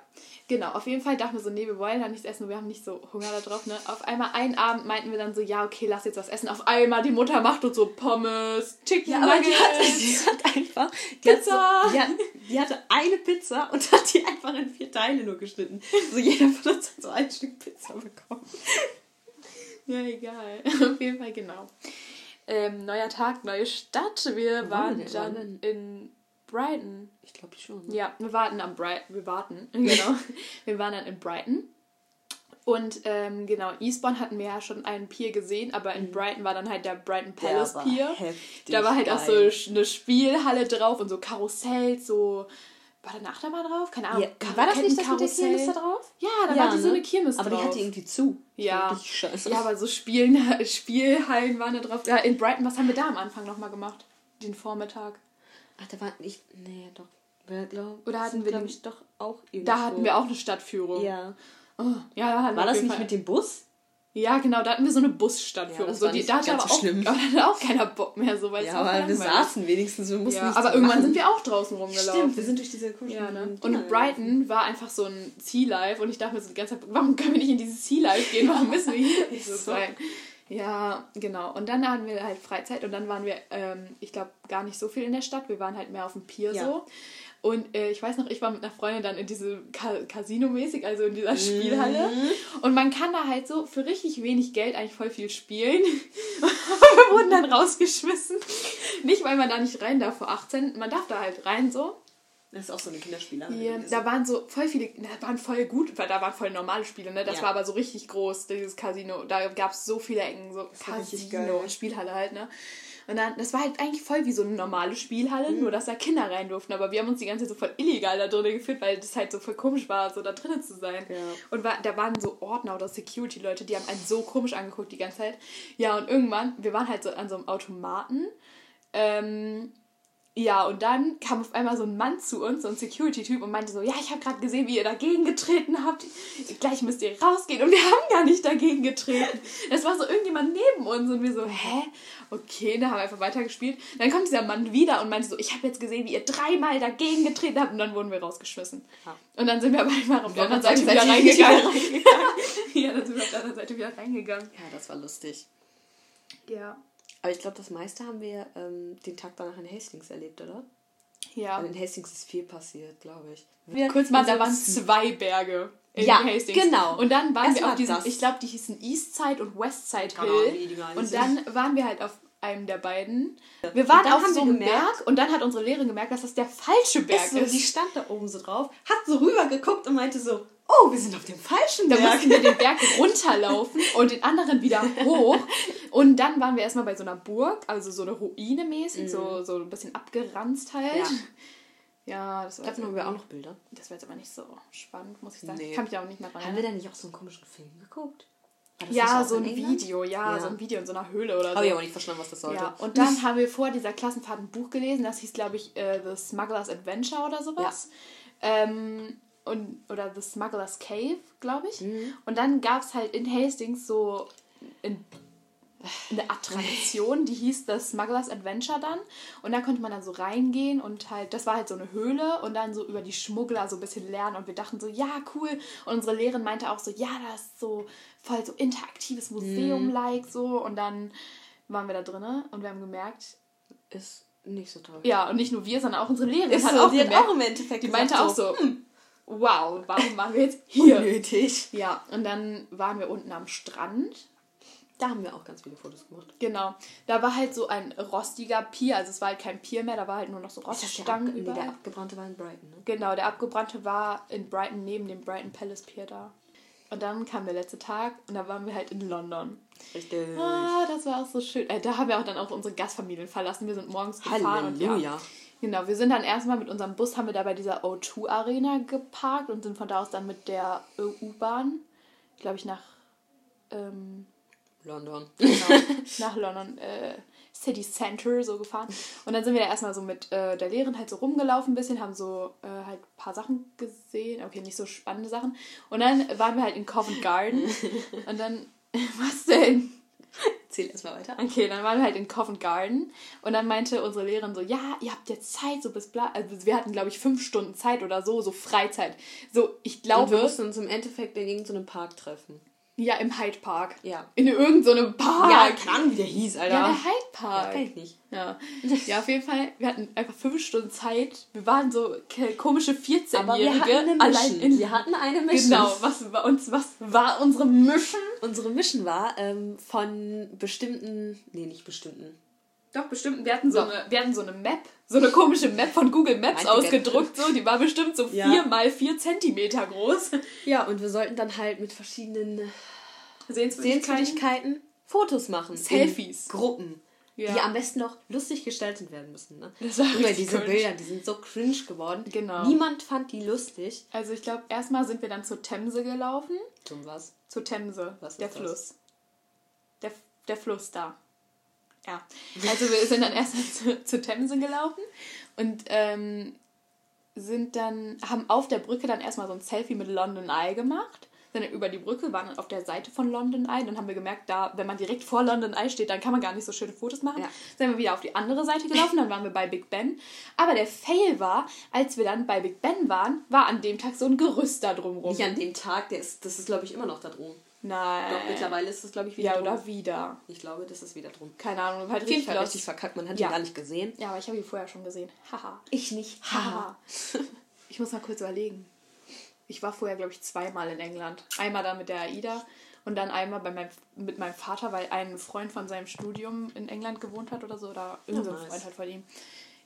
genau. Auf jeden Fall dachten wir so, nee, wir wollen da nichts essen und wir haben nicht so Hunger da drauf. Ne? Auf einmal einen Abend meinten wir dann so, ja, okay, lass jetzt was essen. Auf einmal die Mutter macht uns so Pommes, Chicken Ja, aber die hat, Nuggets. die hat einfach. Die Pizza. Hat so, die, hat, die hatte eine Pizza und hat die einfach in vier Teile nur geschnitten. So jeder von uns hat so ein Stück Pizza bekommen. Ja, egal. Auf jeden Fall, genau. Ähm, neuer Tag, neue Stadt. Wir waren waren dann in Brighton. Ich glaube schon. Ja, wir warten am Brighton. Wir warten, genau. wir waren dann in Brighton. Und ähm, genau, in Eastbourne hatten wir ja schon einen Pier gesehen, aber in Brighton war dann halt der Brighton Palace war Pier. Da war halt auch so geil. eine Spielhalle drauf und so Karussells, so. War da eine Achterbahn drauf? Keine Ahnung. Ja, war das nicht das mit der. Kirmes da drauf? Ja, da war die so eine Kirmes Aber drauf. die hatte irgendwie zu. Ja. Scheiße. Ja, aber so Spielen, Spielhallen waren da drauf. Ja, in Brighton, was haben wir da am Anfang nochmal gemacht? Den Vormittag. Ach, da war nicht. Nee, doch. Wir, glaub, Oder hatten sind, wir glaub den- ich, doch auch irgendwo. Da hatten wir auch eine Stadtführung. Ja. Oh, ja, War das nicht Fall- mit dem Bus? Ja, genau, da hatten wir so eine Busstadtführung. Ja, das so, war die, nicht da hatte aber so auch, schlimm. Aber da hatte auch keiner Bock mehr, so, weil Ja, aber wir saßen wenigstens. Wir mussten Ja, aber irgendwann machen. sind wir auch draußen rumgelaufen. Stimmt, wir sind durch diese komischen Ja, ne? Und Brighton war einfach so ein Sea Life und ich dachte mir so die ganze Zeit, warum können wir nicht in dieses Sea Life gehen? Warum müssen wir hier so so. sein? Ja, genau. Und dann hatten wir halt Freizeit und dann waren wir, ähm, ich glaube, gar nicht so viel in der Stadt. Wir waren halt mehr auf dem Pier Ja. so. Und äh, ich weiß noch, ich war mit einer Freundin dann in diese Ca Casino-mäßig, also in dieser Spielhalle. Und man kann da halt so für richtig wenig Geld eigentlich voll viel spielen. wir wurden dann rausgeschmissen. Nicht, weil man da nicht rein darf vor 18. Man darf da halt rein so. Das ist auch so eine Kinderspieler. Ja, da waren so voll viele, da waren voll gut, weil da waren voll normale Spiele, ne? Das Ja. war aber so richtig groß, dieses Casino. Da gab es so viele Ecken, so Casino. Spielhalle halt, ne? Und dann, das war halt eigentlich voll wie so eine normale Spielhalle, nur dass da Kinder rein durften. Aber wir haben uns die ganze Zeit so voll illegal da drinnen gefühlt, weil das halt so voll komisch war, so da drinnen zu sein. Ja. Und war, da waren so Ordner oder Security-Leute, die haben einen so komisch angeguckt die ganze Zeit. Ja, und irgendwann, wir waren halt so an so einem Automaten. Ähm, ja, und dann kam auf einmal so ein Mann zu uns, so ein Security-Typ, und meinte so, ja, ich habe gerade gesehen, wie ihr dagegen getreten habt. Gleich müsst ihr rausgehen. Und wir haben gar nicht dagegen getreten. Das war so irgendjemand neben uns und wir so, hä? Okay, da haben wir einfach weitergespielt. Dann kommt dieser Mann wieder und meinte so, ich habe jetzt gesehen, wie ihr dreimal dagegen getreten habt. Und dann wurden wir rausgeschmissen. Ja. Und dann sind wir aber einfach auf der anderen der Seite wieder reingegangen. wieder ja, dann sind wir auf der anderen Seite wieder reingegangen. Ja, das war lustig. Ja. Aber ich glaube, das meiste haben wir ähm, den Tag danach in Hastings erlebt, oder? Ja. Weil in Hastings ist viel passiert, glaube ich. Kurz mal, da waren zwei Berge in Ja, Hastings. genau. Und dann waren Es wir auf diesem, das. ich glaube, die hießen Eastside und Westside Hill. gar Und nicht dann waren wir halt auf einem der beiden. Wir waren auf so wir einem Berg und dann hat unsere Lehrerin gemerkt, dass das der falsche Berg Ist so, ist. die stand da oben so drauf, hat so rüber geguckt und meinte so, oh, wir sind auf dem falschen Da Berg. mussten wir den Berg runterlaufen und den anderen wieder hoch. Und dann waren wir erstmal bei so einer Burg, also so eine Ruine mäßig, so, so ein bisschen abgeranzt halt. Mhm. Ja. Ja, das war, Davon haben wir auch noch Bilder. das war jetzt aber nicht so spannend, muss ich sagen. Nee. Kann mich da auch nicht mehr dran Haben wir da nicht auch so einen komischen Film geguckt? Ja, so in ein? Video, ja, Ja. so ein Video in so einer Höhle oder so. Habe ich aber nicht verstanden, was das sollte. Ja, und dann haben wir vor dieser Klassenfahrt ein Buch gelesen, das hieß, glaube ich, äh, The Smuggler's Adventure oder sowas. Ähm, und, oder The Smuggler's Cave, glaube ich. Mhm. Und dann gab es halt in Hastings so in, eine Attraktion, die hieß The Smuggler's Adventure dann. Und da konnte man dann so reingehen und halt, das war halt so eine Höhle und dann so über die Schmuggler so ein bisschen lernen. Und wir dachten so, ja, cool. Und unsere Lehrerin meinte auch so, ja, das ist so voll so interaktives Mhm. Museum-like so. Und dann waren wir da drinnen und wir haben gemerkt, Ist nicht so toll. ja, und nicht nur wir, sondern auch unsere Lehrerin Ist hat so, auch die hat gemerkt, auch im Endeffekt die meinte auch so, hm, wow, warum waren wir jetzt hier? unnötig. Ja, und dann waren wir unten am Strand. Da haben wir auch ganz viele Fotos gemacht. Genau. Da war halt so ein rostiger Pier, also es war halt kein Pier mehr, da war halt nur noch so Roststangen Ab nee, der abgebrannte war in Brighton, ne? Genau, der abgebrannte war in Brighton neben dem Brighton Palace Pier da. Und dann kam der letzte Tag und da waren wir halt in London. Richtig. Ah, das war auch so schön. Äh, da haben wir auch dann auch unsere Gastfamilien verlassen. Wir sind morgens gefahren und ja. Genau, wir sind dann erstmal mit unserem Bus, haben wir da bei dieser O2 Arena geparkt und sind von da aus dann mit der U-Bahn, glaube ich, nach, ähm, London. genau, nach London äh, City Center so gefahren. Und dann sind wir da erstmal so mit äh, der Lehrerin halt so rumgelaufen ein bisschen, haben so äh, halt ein paar Sachen gesehen. Okay, nicht so spannende Sachen. Und dann waren wir halt in Covent Garden. und dann, was denn? Erzähl erstmal weiter. Okay, dann waren wir halt in Covent Garden und dann meinte unsere Lehrerin so, ja, ihr habt jetzt Zeit, so bis bla. Also wir hatten, glaube ich, fünf Stunden Zeit oder so, so Freizeit. So, ich Und wir glaube, mussten uns im Endeffekt in irgendeinem Park treffen. Ja, im Hyde Park. Ja. In irgendeinem so Park. Ja, keine Ahnung, wie der hieß, Alter. Ja, der Hyde Ja, Park. ich nicht. Ja. ja, auf jeden Fall, wir hatten einfach fünf Stunden Zeit. Wir waren so komische Aber wir 14-Jährige. hatten eine allein in wir hatten eine Mission. Genau, was war uns, was war unsere Mission? Unsere Mission war ähm, von bestimmten, nee, nicht bestimmten. Doch, bestimmt. Wir hatten so, Doch. eine, wir hatten so eine Map, so eine komische Map von Google Maps Meinte ausgedruckt. So, die war bestimmt so Ja. vier mal vier Zentimeter groß. Ja, und wir sollten dann halt mit verschiedenen Sehenswürdigkeiten. Sehenswürdigkeiten Fotos machen. Selfies. Gruppen. Ja. die am besten noch lustig gestaltet werden müssen. Ne? Das war richtig diese cringe. Bilder, die sind so cringe geworden. Genau. Niemand fand die lustig. Also ich glaube, erstmal sind wir dann zur Themse gelaufen. Zum was? Zur Themse, Was der das? Fluss. Der, der Fluss da. Ja. Also wir sind dann erstmal zu, zur Themse gelaufen und ähm, sind dann, haben auf der Brücke dann erstmal so ein Selfie mit London Eye gemacht. Sind dann über die Brücke, waren dann auf der Seite von London Eye. Dann haben wir gemerkt, da, wenn man direkt vor London Eye steht, dann kann man gar nicht so schöne Fotos machen. Ja. Sind wir wieder auf die andere Seite gelaufen, dann waren wir bei Big Ben. Aber der Fail war, als wir dann bei Big Ben waren, war an dem Tag so ein Gerüst da drumrum. Nicht an dem Tag, der ist, das ist glaube ich immer noch da drum. Nein. Doch, mittlerweile ist es glaube ich wieder Ja, drum. oder wieder. Ich glaube, das ist wieder drum. Keine Ahnung, halt Auf jeden richtig Fall lost. richtig verkackt, man hat Ja. ihn gar nicht gesehen. Ja, aber ich habe ihn vorher schon gesehen. Haha. Ich nicht. Haha. ich muss mal kurz überlegen. Ich war vorher, glaube ich, zweimal in England. Einmal da mit der AIDA und dann einmal bei meinem, mit meinem Vater, weil ein Freund von seinem Studium in England gewohnt hat oder so. Oder irgendein nice. Freund halt von ihm.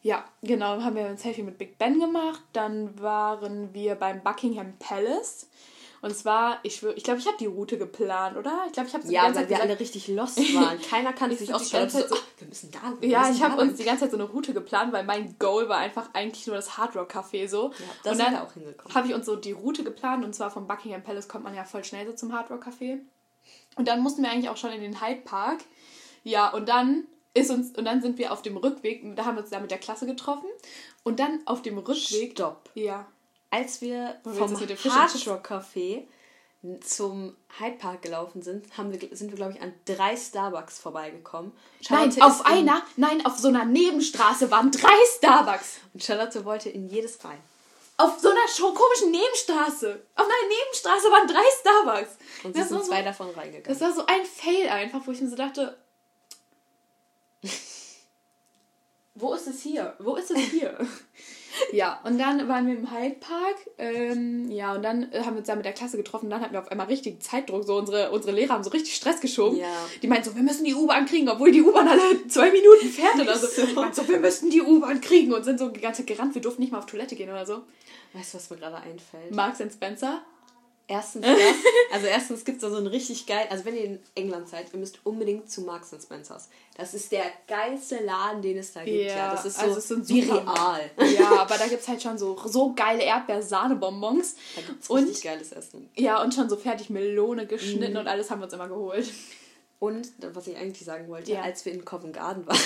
Ja, genau, haben wir ein Selfie mit Big Ben gemacht. Dann waren wir beim Buckingham Palace. Und zwar, ich, schwör- ich glaube, ich habe die Route geplant, oder? Ich glaube, ich habe so Ja, die ganze weil wir gesagt, alle richtig lost waren. Keiner kannte Ich sich ausstellen. So, so- ah, wir müssen da wir Ja, müssen ich habe uns die ganze Zeit so eine Route geplant, weil mein Goal war einfach eigentlich nur das Hard Rock Café so. Ja, da und dann auch hingekommen. habe ich uns so die Route geplant und zwar vom Buckingham Palace kommt man ja voll schnell so zum Hard Rock Café. Und dann mussten wir eigentlich auch schon in den Hyde Park. Ja, und dann ist uns und dann sind wir auf dem Rückweg, da haben wir uns da mit der Klasse getroffen und dann auf dem Rückweg Stopp. ja, Als wir vom Hard Rock Café zum Hyde Park gelaufen sind, haben wir, sind wir, glaube ich, an drei Starbucks vorbeigekommen. Nein, Charlotte auf ist in- einer, nein, auf so einer Nebenstraße waren drei Starbucks. Und Charlotte wollte in jedes rein. Auf so einer schon komischen Nebenstraße. Auf einer Nebenstraße waren drei Starbucks. Und sie Das sind war so- zwei davon reingegangen. Das war so ein Fail einfach, wo ich mir so dachte, wo ist es hier? Wo ist es hier? ja, und dann waren wir im Hyde Park. Ähm, ja, und dann äh, haben wir uns da mit der Klasse getroffen. Dann hatten wir auf einmal richtig Zeitdruck. So unsere, unsere Lehrer haben so richtig Stress geschoben. Ja. Die meinten so, wir müssen die U-Bahn kriegen, obwohl die U-Bahn alle zwei Minuten fährt oder so. So. Die meinten so, wir müssen die U-Bahn kriegen und sind so die ganze Zeit gerannt. Wir durften nicht mal auf Toilette gehen oder so. Weißt du, was mir gerade einfällt? Marks Spencer. Erstens das. Also erstens gibt es da so einen richtig geil... Also wenn ihr in England seid, ihr müsst unbedingt zu Marks Spencers. Das ist der geilste Laden, den es da gibt. Ja, Ja, das ist so also es sind wie real. Ja, aber da gibt es halt schon so, so geile Erdbeer-Sahne-Bonbons. Da gibt es richtig geiles Essen. Ja, und schon so fertig Melone geschnitten und alles haben wir uns immer geholt. Und was ich eigentlich sagen wollte, Ja. als wir in Covent Garden waren,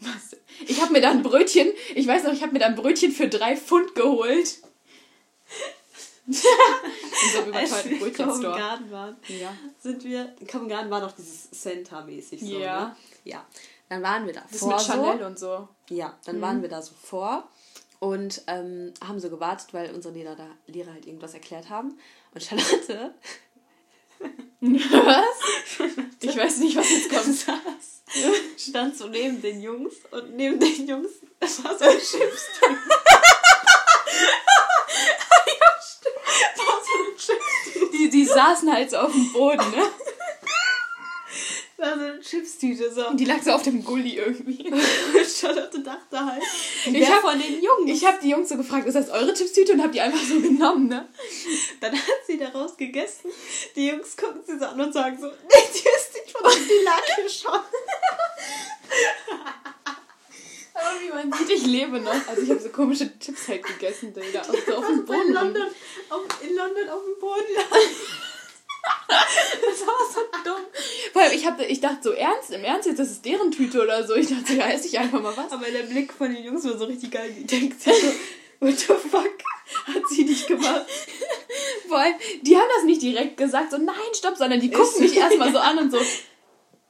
Was? Ich habe mir da ein Brötchen, ich weiß noch, ich habe mir da ein Brötchen für drei Pfund geholt. so einem als wir in. Garden waren, Ja. sind wir... In Covent Garden war noch dieses Center-mäßig so, Ja. ne? Ja. Dann waren wir da Das vor mit so. Chanel und so. Ja, dann waren wir da so vor und ähm, haben so gewartet, weil unsere Lehrer, da, Lehrer halt irgendwas erklärt haben. Und Charlotte Was? Ich weiß nicht, was jetzt kommt. saß, stand so neben den Jungs und neben den Jungs war so ein Schiffstyp. war so ein Schiffstyp. Die, die saßen halt so auf dem Boden, ne? War so eine Chipstüte so. Und die lag so auf dem Gully irgendwie. Charlotte dachte halt, Ich hab- von den Jungs. Ich habe die Jungs so gefragt, ist das eure Chipstüte? Und habe die einfach so genommen, ne? Dann hat sie daraus gegessen. Die Jungs gucken sie so an und sagen so, nee, die ist nicht von uns, die lag hier schon. Aber wie man sieht, ich lebe noch. Also ich habe so komische Chips halt gegessen, Digga. Auch so auf dem Boden. London, auf, in London auf dem Boden. Das war so dumm. Vor allem, ich, hab, ich dachte so, ernst, im Ernst jetzt, das ist deren Tüte oder so. Ich dachte so, ja, esse ich einfach mal was. Aber der Blick von den Jungs war so richtig geil. Die denkt sich so, what the fuck hat sie nicht gemacht? Vor allem, die haben das nicht direkt gesagt, so, nein, stopp, sondern die gucken mich erstmal so an und so,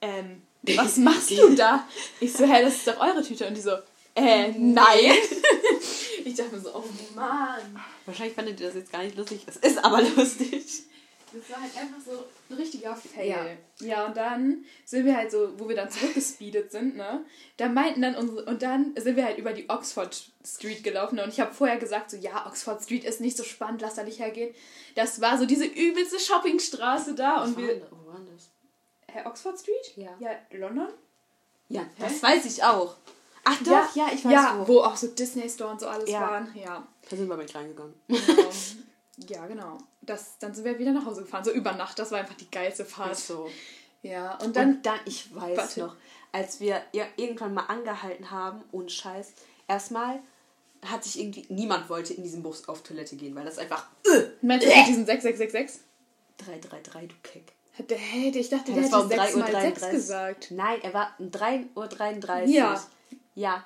ähm, was machst du da? Ich so, hä, das ist doch eure Tüte. Und die so, äh, nein. Ich dachte mir so, oh Mann. Wahrscheinlich fandet ihr das jetzt gar nicht lustig. Es ist aber lustig. Das war halt einfach so ein richtiger Fail. Ja. und dann sind wir halt so, wo wir dann zurückgespeedet sind, ne? Da meinten dann unsere, und dann sind wir halt über die Oxford Street gelaufen ne? und ich habe vorher gesagt, so, ja, Oxford Street ist nicht so spannend, lass da nicht hergehen. Das war so diese übelste Shoppingstraße da und wir. Wo Hä, Oxford Street? Ja. Ja, London? Ja, das weiß ich auch. Ach doch, ja, ja, ich weiß ja, wo. wo auch so Disney Store und so alles Ja. waren. Ja. Da sind wir mit reingegangen. Genau. ja, genau. Das, dann sind wir wieder nach Hause gefahren, so über Nacht. Das war einfach die geilste Fahrt. Ach so. Ja, und dann. Und dann, ich weiß Warte. noch, als wir ja irgendwann mal angehalten haben und Scheiß, erstmal hat sich irgendwie, niemand wollte in diesem Bus auf Toilette gehen, weil das einfach äh, Meinst du mit diesen 6666? 333, du Keck. Hätte, ich dachte, Ja, der hätte um 6 mal 6 3.33 Uhr. gesagt. Nein, er war um 3.33 Uhr. Ja. Ja.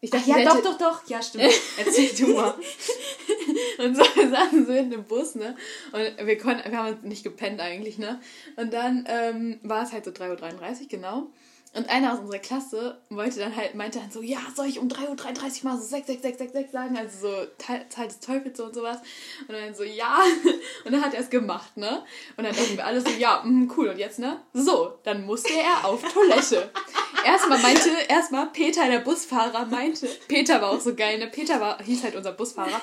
Ich Ach, dachte, ja, der doch, doch, doch. Ja, stimmt. Erzähl du mal. Und so saßen so in dem Bus, ne? Und wir konnten, wir haben nicht gepennt eigentlich, ne? Und dann ähm, war es halt so 3.33 Uhr, genau. Und einer aus unserer Klasse wollte dann halt, meinte dann so, ja, soll ich um 3.33 Uhr mal so 66666 sagen? Also so Zahl des Teufels so und sowas. Und dann so, ja. Und dann hat er es gemacht, ne? Und dann dachten wir alle so, ja, mm, cool. Und jetzt, ne? So, dann musste er auf Toilette. Erstmal meinte, erstmal Peter, der Busfahrer, meinte, Peter war auch so geil, ne? Peter war, hieß halt unser Busfahrer.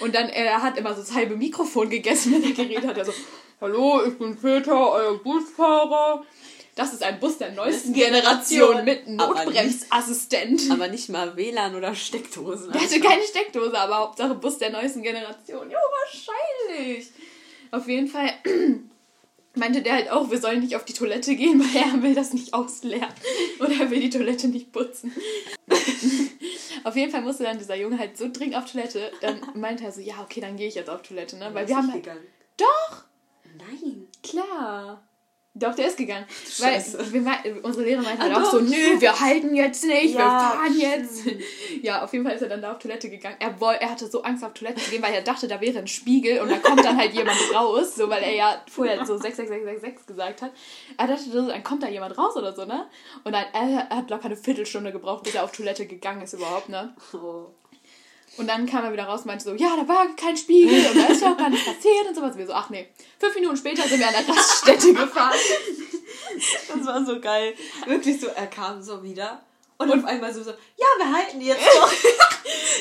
Und dann, er hat immer so das halbe Mikrofon gegessen, wenn er geredet hat. Er so, hallo, ich bin Peter, euer Busfahrer. Das ist ein Bus der neuesten Generation mit Aber Notbremsassistent. Aber nicht mal WLAN oder Steckdosen. Der hatte keine Steckdose, aber Hauptsache Bus der neuesten Generation. Jo, wahrscheinlich. Auf jeden Fall meinte der halt auch, wir sollen nicht auf die Toilette gehen, weil er will das nicht ausleeren. Oder er will die Toilette nicht putzen. auf jeden Fall musste dann dieser Junge halt so dringend auf Toilette. Dann meinte er so, ja, okay, dann gehe ich jetzt auf Toilette, ne? Weil wir haben halt. Doch! Nein. Klar. Doch, der ist gegangen. Weil wir, unsere Lehrer meinten halt Ah, auch so, nö, wir halten jetzt nicht, wir Ja, fahren jetzt. Ja, auf jeden Fall ist er dann da auf Toilette gegangen. Er, woll, er hatte so Angst, auf Toilette zu gehen, weil er dachte, da wäre ein Spiegel und da kommt dann halt jemand raus, so weil er ja vorher so 66666 gesagt hat. Er dachte, so, dann kommt da jemand raus oder so, ne? Und dann, er, er hat locker eine Viertelstunde gebraucht, bis er auf Toilette gegangen ist überhaupt, ne? Oh. Und dann kam er wieder raus und meinte so, ja, da war kein Spiegel und da ist ja auch gar nichts passiert und sowas. Wir so, ach nee. Fünf Minuten später sind wir an der Raststätte gefahren. Das war so geil. Wirklich so, er kam so wieder. Und, auf einmal so, so, ja, wir halten jetzt noch.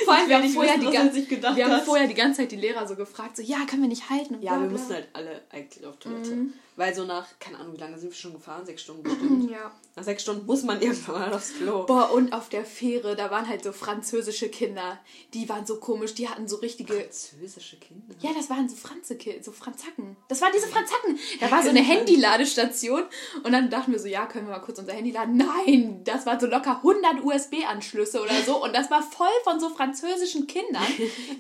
Vor allem, wir haben, vorher wissen, die ganze, wir haben vorher die ganze Zeit die Lehrer so gefragt, so, ja, können wir nicht halten? Und Ja, wir mussten halt alle eigentlich auf Toilette. Mhm. Weil so nach, keine Ahnung, wie lange sind wir schon gefahren? Sechs Stunden bestimmt. Ja. Nach sechs Stunden muss man irgendwann mal aufs Klo. Boah, und auf der Fähre, da waren halt so französische Kinder. Die waren so komisch, die hatten so richtige... Französische Kinder. Ja, das waren so Franze, so Franzacken. Das waren diese Franzacken. Da war so eine Handyladestation und dann dachten wir so, ja, können wir mal kurz unser Handy laden? Nein, das waren so locker 100 USB-Anschlüsse oder so und das war voll von so französischen Kindern.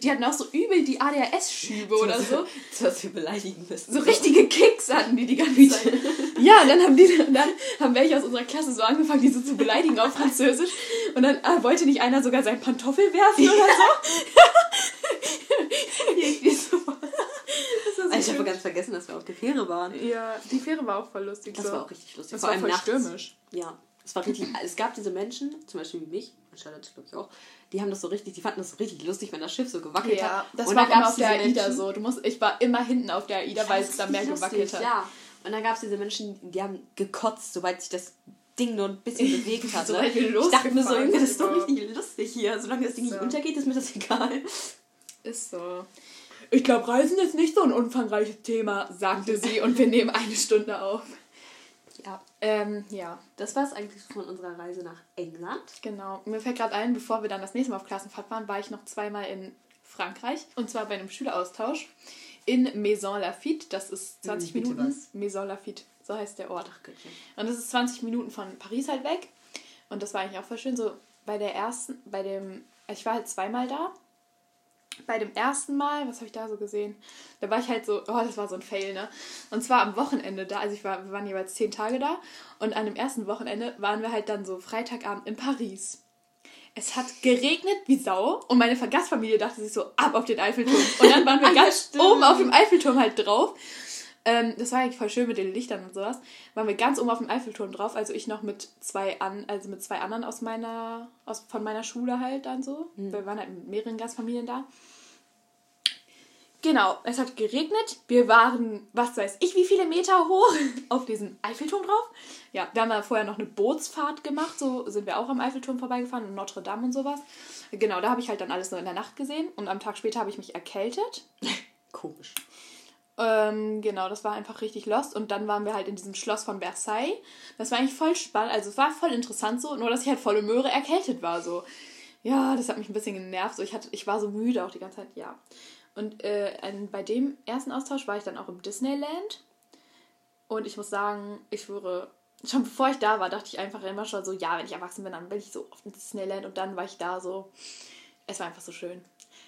Die hatten auch so übel die ADHS-Schübe oder so. Dass wir beleidigen müssen. So richtige Kicks hatten die die ganze Zeit. Ja, dann haben die, dann haben welche aus unserer Klasse so angefangen, die so zu beleidigen auf Französisch. Und dann äh, wollte nicht einer sogar seinen Pantoffel werfen oder so. Irgendwie so Also ich habe ganz vergessen, dass wir auf der Fähre waren. Ja, die Fähre war auch voll lustig. Das so. war auch richtig lustig. Das Vor war allem voll nachts. stürmisch. Ja, es war richtig. Es gab diese Menschen, zum Beispiel wie mich, Charlotte glaube ich auch, die haben das so richtig, die fanden das so richtig lustig, wenn das Schiff so gewackelt Ja, hat. das und war immer auf der AIDA Menschen- so. Du musst, ich war immer hinten auf der AIDA, weil es da mehr richtig gewackelt lustig, hat. Ja. Und dann gab es diese Menschen, die haben gekotzt, sobald sich das Ding nur ein bisschen bewegt hat. Sobald ne? ich dachte mir so, das ist doch richtig lustig hier. Solange das Ding nicht So. untergeht, ist mir das egal. Ist so. Ich glaube, Reisen ist nicht so ein umfangreiches Thema, sagte sie und wir nehmen eine Stunde auf. Ja. Ähm, ja, Das war es eigentlich von unserer Reise nach England. genau. Mir fällt gerade ein, bevor wir dann das nächste Mal auf Klassenfahrt waren, war ich noch zweimal in Frankreich. Und zwar bei einem Schüleraustausch in Maison Lafitte. Das ist 20 Hm, Minuten. was? Maison Lafitte, so heißt der Ort. Ach Göttchen. Und das ist 20 Minuten von Paris halt weg. Und das war eigentlich auch voll schön. So bei der ersten, bei dem, ich war halt zweimal da. Bei dem ersten Mal, was habe ich da so gesehen? Da war ich halt so, oh, das war so ein Fail, ne? Und zwar am Wochenende da, also ich war, wir waren jeweils zehn Tage da. Und an dem ersten Wochenende waren wir halt dann so Freitagabend in Paris. Es hat geregnet wie Sau und meine Gastfamilie dachte sich so, ab auf den Eiffelturm. Und dann waren wir Ah, ganz oben auf dem Eiffelturm halt drauf. Ähm, das war eigentlich voll schön mit den Lichtern und sowas. Waren wir ganz oben auf dem Eiffelturm drauf, also ich noch mit zwei an, also mit zwei anderen aus meiner, aus, von meiner Schule halt dann so. Wir waren halt mit mehreren Gastfamilien da. Genau, es hat geregnet. Wir waren, was weiß ich, wie viele Meter hoch auf diesem Eiffelturm drauf. Ja, wir haben da vorher noch eine Bootsfahrt gemacht. So sind wir auch am Eiffelturm vorbeigefahren und Notre Dame und sowas. Genau, da habe ich halt dann alles nur in der Nacht gesehen. Und am Tag später habe ich mich erkältet. Komisch. Ähm, genau, das war einfach richtig lost. Und dann waren wir halt in diesem Schloss von Versailles. Das war eigentlich voll spannend. Also es war voll interessant so, nur dass ich halt volle Möhre erkältet war. So. Ja, das hat mich ein bisschen genervt. So, ich, hatte, ich war so müde auch die ganze Zeit, ja. Und äh, bei dem ersten Austausch war ich dann auch im Disneyland. Und ich muss sagen, ich schwöre, schon bevor ich da war, dachte ich einfach immer schon so, ja, wenn ich erwachsen bin, dann will ich so oft ins Disneyland. Und dann war ich da so. Es war einfach so schön.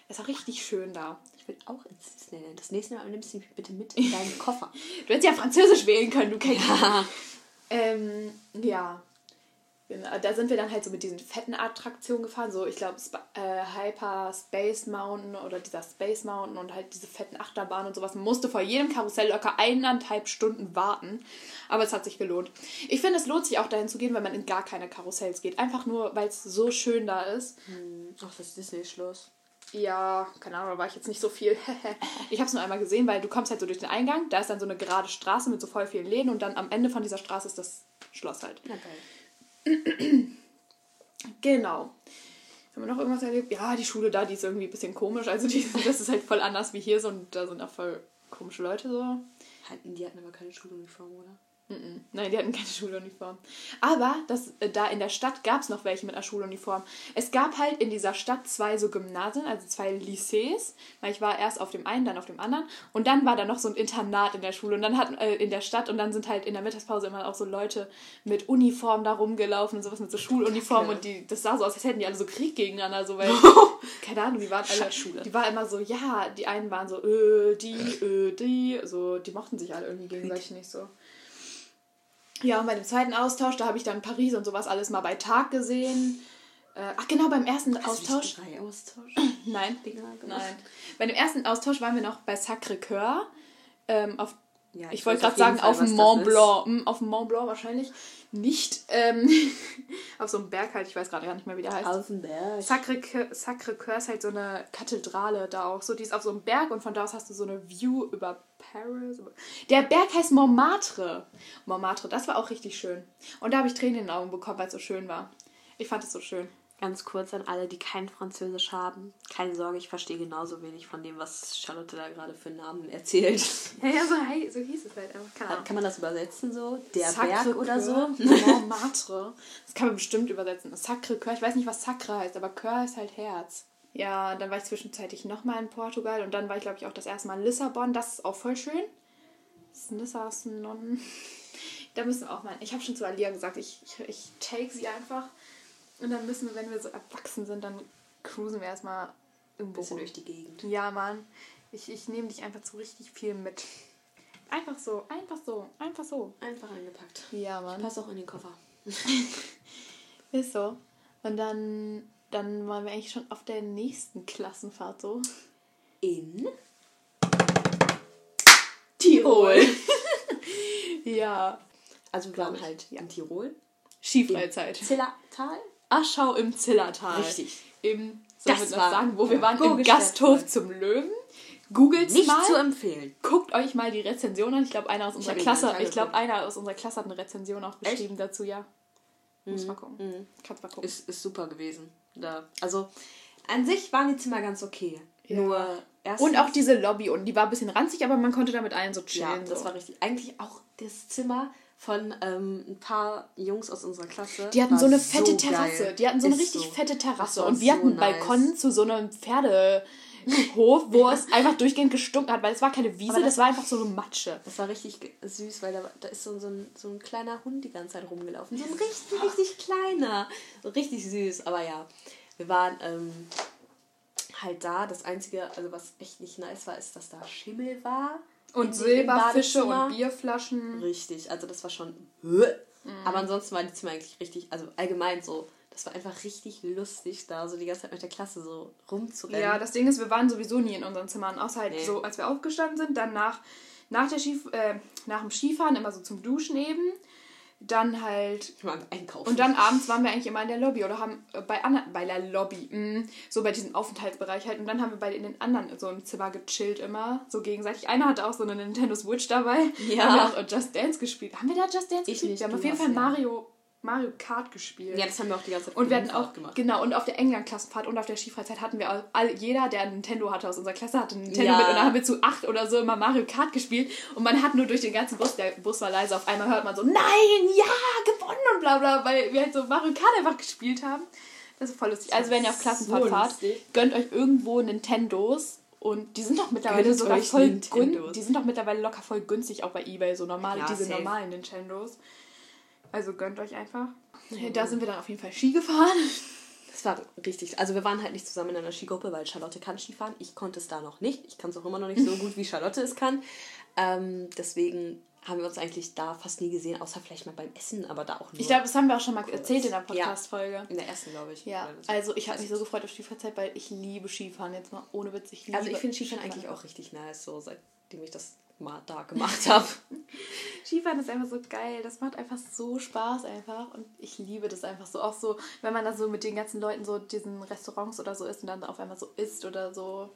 Es war richtig schön da. Ich will auch ins Disneyland. Das nächste Mal nimmst du mich bitte mit in deinen Koffer. Du hättest ja Französisch wählen können, du kennst ja. Ähm, ja. Da sind wir dann halt so mit diesen fetten Attraktionen gefahren, so ich glaube äh, Hyper Space Mountain oder dieser Space Mountain und halt diese fetten Achterbahnen und sowas. Man musste vor jedem Karussell locker eineinhalb Stunden warten, aber es hat sich gelohnt. Ich finde, es lohnt sich auch dahin zu gehen, wenn man in gar keine Karussells geht. Einfach nur, weil es so schön da ist. Hm. Ach, das Disney-Schloss. Ja, keine Ahnung, da war ich jetzt nicht so viel. ich habe es nur einmal gesehen, weil du kommst halt so durch den Eingang, da ist dann so eine gerade Straße mit so voll vielen Läden und dann am Ende von dieser Straße ist das Schloss halt. Na geil. genau. Haben wir noch irgendwas erlebt? Ja, die Schule da, die ist irgendwie ein bisschen komisch. Also die, das ist halt voll anders wie hier so und da sind auch voll komische Leute so. Hatten, die hatten aber keine Schuluniform, oder? Nein, die hatten keine Schuluniform. Aber das, äh, da in der Stadt gab es noch welche mit einer Schuluniform. Es gab halt in dieser Stadt zwei so Gymnasien, also zwei Lycées. Weil ich war erst auf dem einen, dann auf dem anderen. Und dann war da noch so ein Internat in der Schule und dann hatten äh, in der Stadt und dann sind halt in der Mittagspause immer auch so Leute mit Uniform da rumgelaufen und sowas mit so Schuluniform und die, das sah so aus, als hätten die alle so Krieg gegeneinander, so weil, keine Ahnung, die waren alle, Schule. die war immer so, ja, die einen waren so, äh, die, äh, die, so, die mochten sich alle irgendwie gegenseitig nicht so. Ja, und bei dem zweiten Austausch, da habe ich dann Paris und sowas alles mal bei Tag gesehen. Äh, ach genau, beim ersten Hast Austausch. Du Austausch? Nein. Gemacht? Nein. Bei dem ersten Austausch waren wir noch bei Sacré-Cœur. Ähm, auf, Ja, ich ich wollte gerade auf sagen, Fall, auf dem Mont ist. Blanc. Hm, auf dem Mont Blanc wahrscheinlich nicht. Ähm, auf so einem Berg halt, ich weiß gerade gar nicht mehr, wie der heißt. Außenberg. Sacré-Cœur Sacré ist halt so eine Kathedrale da auch. So, die ist auf so einem Berg und von da aus hast du so eine View über Paris. Der Berg heißt Montmartre. Montmartre, das war auch richtig schön. Und da habe ich Tränen in den Augen bekommen, weil es so schön war. Ich fand es so schön. Ganz kurz an alle, die kein Französisch haben. Keine Sorge, ich verstehe genauso wenig von dem, was Charlotte da gerade für Namen erzählt. Ja, ja, so, hei- so hieß es halt einfach. Keine Ahnung. Kann man das übersetzen so? Der Sacré-Cœur, Berg oder so? Montmartre. Das kann man bestimmt übersetzen. Sacré-Cœur, ich weiß nicht, was Sacre heißt, aber Cœur ist halt Herz. Ja, dann war ich zwischenzeitlich nochmal in Portugal und dann war ich, glaube ich, auch das erste Mal in Lissabon. Das ist auch voll schön. Das ist Lissabon. Da müssen wir auch mal. Ich habe schon zu Alia gesagt, ich, ich, ich take sie einfach. Und dann müssen wir, wenn wir so erwachsen sind, dann cruisen wir erstmal irgendwo Bisschen durch die Gegend. Ja, Mann. Ich, ich nehme dich einfach zu richtig viel mit. Einfach so, einfach so, einfach so. Einfach eingepackt. Ja, Mann. Pass auch in den Koffer. Ist so. Und dann, dann waren wir eigentlich schon auf der nächsten Klassenfahrt so. In Tirol. ja. Also wir waren halt in Tirol. Skifreizeit. Zillertal? Aschau im Zillertal. Richtig. Im, soll Das das sagen, wo wir ja, waren? Im Gasthof zum Löwen. Googelt Nicht mal. zu empfehlen. Guckt euch mal die Rezension an. Ich glaube, einer aus unserer ihn Klasse, ich glaube, einer aus unserer Klasse hat eine Rezension auch geschrieben dazu, ja. Muss mal gucken. Kannst mal gucken. Ist, ist super gewesen. Da. Also an sich waren die Zimmer ganz okay. Nur erstens, Und auch diese Lobby und die war ein bisschen ranzig, aber man konnte da mit allen so chillen. Ja, das so. war richtig. Eigentlich auch das Zimmer von ähm, ein paar Jungs aus unserer Klasse. Die hatten so eine fette so Terrasse. geil. Die hatten so eine Ist richtig so. fette Terrasse. Und wir so hatten einen nice. Balkon zu so einem Pferdehof, wo es einfach durchgehend gestunken hat, weil es war keine Wiese, das, das- war einfach so eine Matsche. Das war richtig süß, weil da, da ist so, so, ein, so ein kleiner Hund die ganze Zeit rumgelaufen. So ein richtig, richtig kleiner. So richtig süß. Aber ja, wir waren ähm, halt da. Das Einzige, also was echt nicht nice war, ist, dass da Schimmel war. Und Silberfische und Bierflaschen. Richtig, also das war schon. Mhm. Aber ansonsten waren die Zimmer eigentlich richtig, also allgemein so. Das war einfach richtig lustig, da so die ganze Zeit mit der Klasse so rumzurennen. Ja, das Ding ist, wir waren sowieso nie in unseren Zimmern, außer halt Nee. so, als wir aufgestanden sind, dann nach, nach, der Skif äh, nach dem Skifahren immer so zum Duschen eben. Dann halt einkaufen. Und dann abends waren wir eigentlich immer in der Lobby oder haben äh, bei anderen, bei der Lobby, mh, so bei diesem Aufenthaltsbereich halt. Und dann haben wir bei in den anderen so im Zimmer gechillt immer, so gegenseitig. Einer hatte auch so eine Nintendo Switch dabei. Ja. Haben wir auch Just Dance gespielt. Haben wir da Just Dance Ich gespielt? nicht, wir haben auf jeden Fall ja. Mario, Mario Kart gespielt. ja, das haben wir auch die ganze Zeit Und wir hatten auch, gemacht. genau, und auf der England-Klassenfahrt und auf der Skifreizeit hatten wir all, jeder, der ein Nintendo hatte aus unserer Klasse, hatte ein Nintendo Ja. mit und dann haben wir zu acht oder so immer Mario Kart gespielt und man hat nur durch den ganzen Bus, der Bus war leise, auf einmal hört man so, nein, ja, gewonnen und bla bla, weil wir halt so Mario Kart einfach gespielt haben. Das ist voll lustig. Also wenn ihr auf Klassenfahrt so fahrt, gönnt euch irgendwo Nintendos Und die sind doch mittlerweile Gönnt sogar voll Nintendos. gün- Die sind doch mittlerweile locker voll günstig auch bei Ebay, so normale, Ja, diese safe. normalen Nintendos. Also gönnt euch einfach. Da sind wir dann auf jeden Fall Ski gefahren. Das war richtig. Also wir waren halt nicht zusammen in einer Skigruppe, weil Charlotte kann Skifahren. Ich konnte es da noch nicht. Ich kann es auch immer noch nicht so gut, wie Charlotte es kann. Ähm, deswegen haben wir uns eigentlich da fast nie gesehen, außer vielleicht mal beim Essen, aber da auch nur. Ich glaube, das haben wir auch schon mal erzählt in der Ja. Podcast-Folge. in der ersten, glaube ich. Ja, also ich habe mich so gefreut auf die Freizeit, weil ich liebe Skifahren jetzt mal ohne Witz. Ich liebe Also ich finde Skifahren eigentlich auch richtig nice, so seitdem ich das mal da gemacht habe. Skifahren ist einfach so geil. Das macht einfach so Spaß einfach. Und ich liebe das einfach so. Auch so, wenn man da so mit den ganzen Leuten so diesen Restaurants oder so ist und dann auf einmal so isst oder so.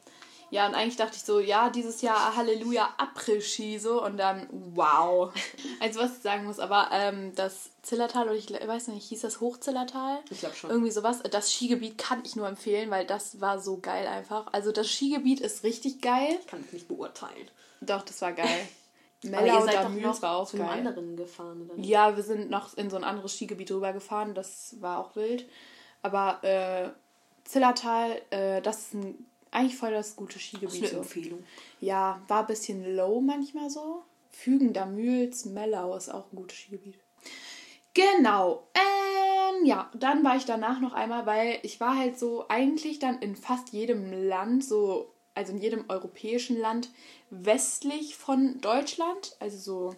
Ja, und eigentlich dachte ich so, ja, dieses Jahr Halleluja, Après-Ski so und dann wow. Also was ich sagen muss, aber ähm, das Zillertal, oder ich weiß nicht, hieß das Hochzillertal? Ich glaube schon. Irgendwie sowas. Das Skigebiet kann ich nur empfehlen, weil das war so geil einfach. Also das Skigebiet ist richtig geil. Ich kann es nicht beurteilen. Doch, das war geil. Aber Mellau ihr und seid doch Damüls noch war auch zu einem geil. anderen gefahren, oder? nicht? Ja, wir sind noch in so ein anderes Skigebiet rübergefahren. Das war auch wild. Aber äh, Zillertal, äh, das ist ein, eigentlich voll das gute Das ist Skigebiet. eine So. Empfehlung. Ja, war ein bisschen low manchmal so. Fügen, Damüls, Mellau ist auch ein gutes Skigebiet. Genau. Ähm, ja, dann war ich danach noch einmal, weil ich war halt so eigentlich dann in fast jedem Land, so, also in jedem europäischen Land westlich von Deutschland. Also so,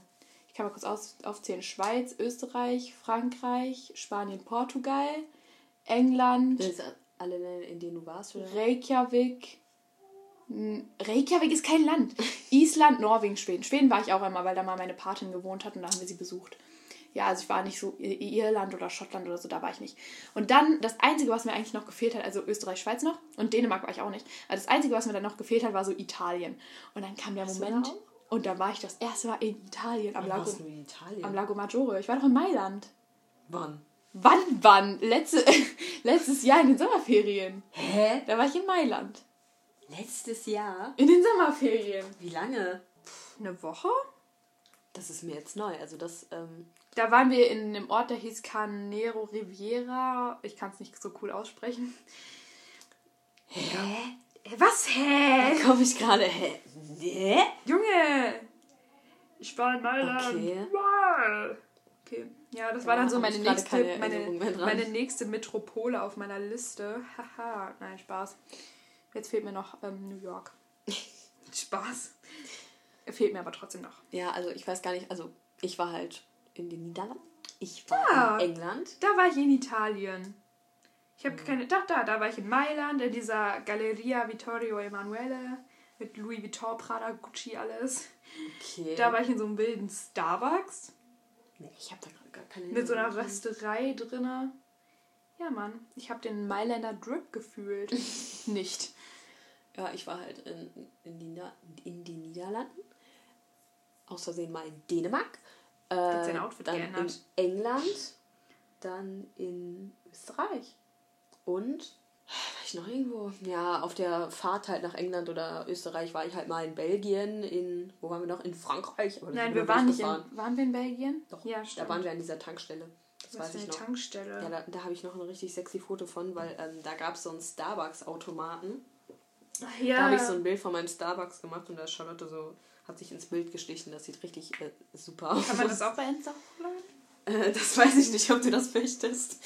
ich kann mal kurz aus, aufzählen: Schweiz, Österreich, Frankreich, Spanien, Portugal, England, alle Länder, in denen du warst, oder? Reykjavik. N- Reykjavik ist kein Land. Island, Norwegen, Schweden. Schweden war ich auch einmal, weil da mal meine Patin gewohnt hat und da haben wir sie besucht. Ja, also ich war nicht so Irland oder Schottland oder so, da war ich nicht. Und dann das Einzige, was mir eigentlich noch gefehlt hat, also Österreich, Schweiz noch und Dänemark war ich auch nicht. Aber das Einzige, was mir dann noch gefehlt hat, war so Italien. Und dann kam der du Moment und da war ich das erste Mal in Italien am Lago, in Italien? am Lago Maggiore. Ich war doch in Mailand. Wann? Wann, wann? Letzte, letztes Jahr in den Sommerferien. Hä? Da war ich in Mailand. Letztes Jahr? In den Sommerferien. Wie lange? Eine Woche? Das ist mir jetzt neu. Also das, ähm, Da waren wir in einem Ort, der hieß Canero Riviera. Ich kann es nicht so cool aussprechen. Hä? Was? Hä? Da komme ich gerade. Hä? Hä? Junge! Ich war in Mailand. Okay. Wow. Okay. Ja, das war Ja, dann so meine nächste, meine, meine nächste Metropole auf meiner Liste. Haha, nein, Spaß. Jetzt fehlt mir noch ähm, New York. Spaß. Fehlt mir aber trotzdem noch. Ja, also ich weiß gar nicht. Also ich war halt in den Niederlanden. Ich war Ah. in England. Da war ich in Italien. Ich habe keine. Da, da, da war ich in Mailand, in dieser Galleria Vittorio Emanuele mit Louis Vuitton, Prada, Gucci, alles. Okay. Da war ich in so einem wilden Starbucks nee, ich habe da gerade gar keine mit so einer. Rösterei drinne. Ja, Mann, ich habe den Mailänder Drip gefühlt. Nicht. Ja, ich war halt in, in, die, in den Niederlanden. Aus Versehen mal in Dänemark. Äh, dann geändert. in England. Dann in Österreich. Und war ich noch irgendwo? Ja, auf der Fahrt halt nach England oder Österreich war ich halt mal in Belgien, in, wo waren wir noch? In Frankreich. Aber da Nein, wir waren nicht gefahren. in. Waren wir in Belgien? Doch, Ja, da stimmt. waren wir an dieser Tankstelle. Das Was weiß für ich eine noch. Tankstelle. Ja, da, da habe ich noch ein richtig sexy Foto von, weil ähm, da gab es so einen Starbucks-Automaten. ja. Da habe ich so ein Bild von meinem Starbucks gemacht und da ist Charlotte so, hat sich ins Bild geschlichen. Das sieht richtig äh, super aus. Kann man das auch bei Insta hochladen? Äh, das weiß ich nicht, ob du das möchtest.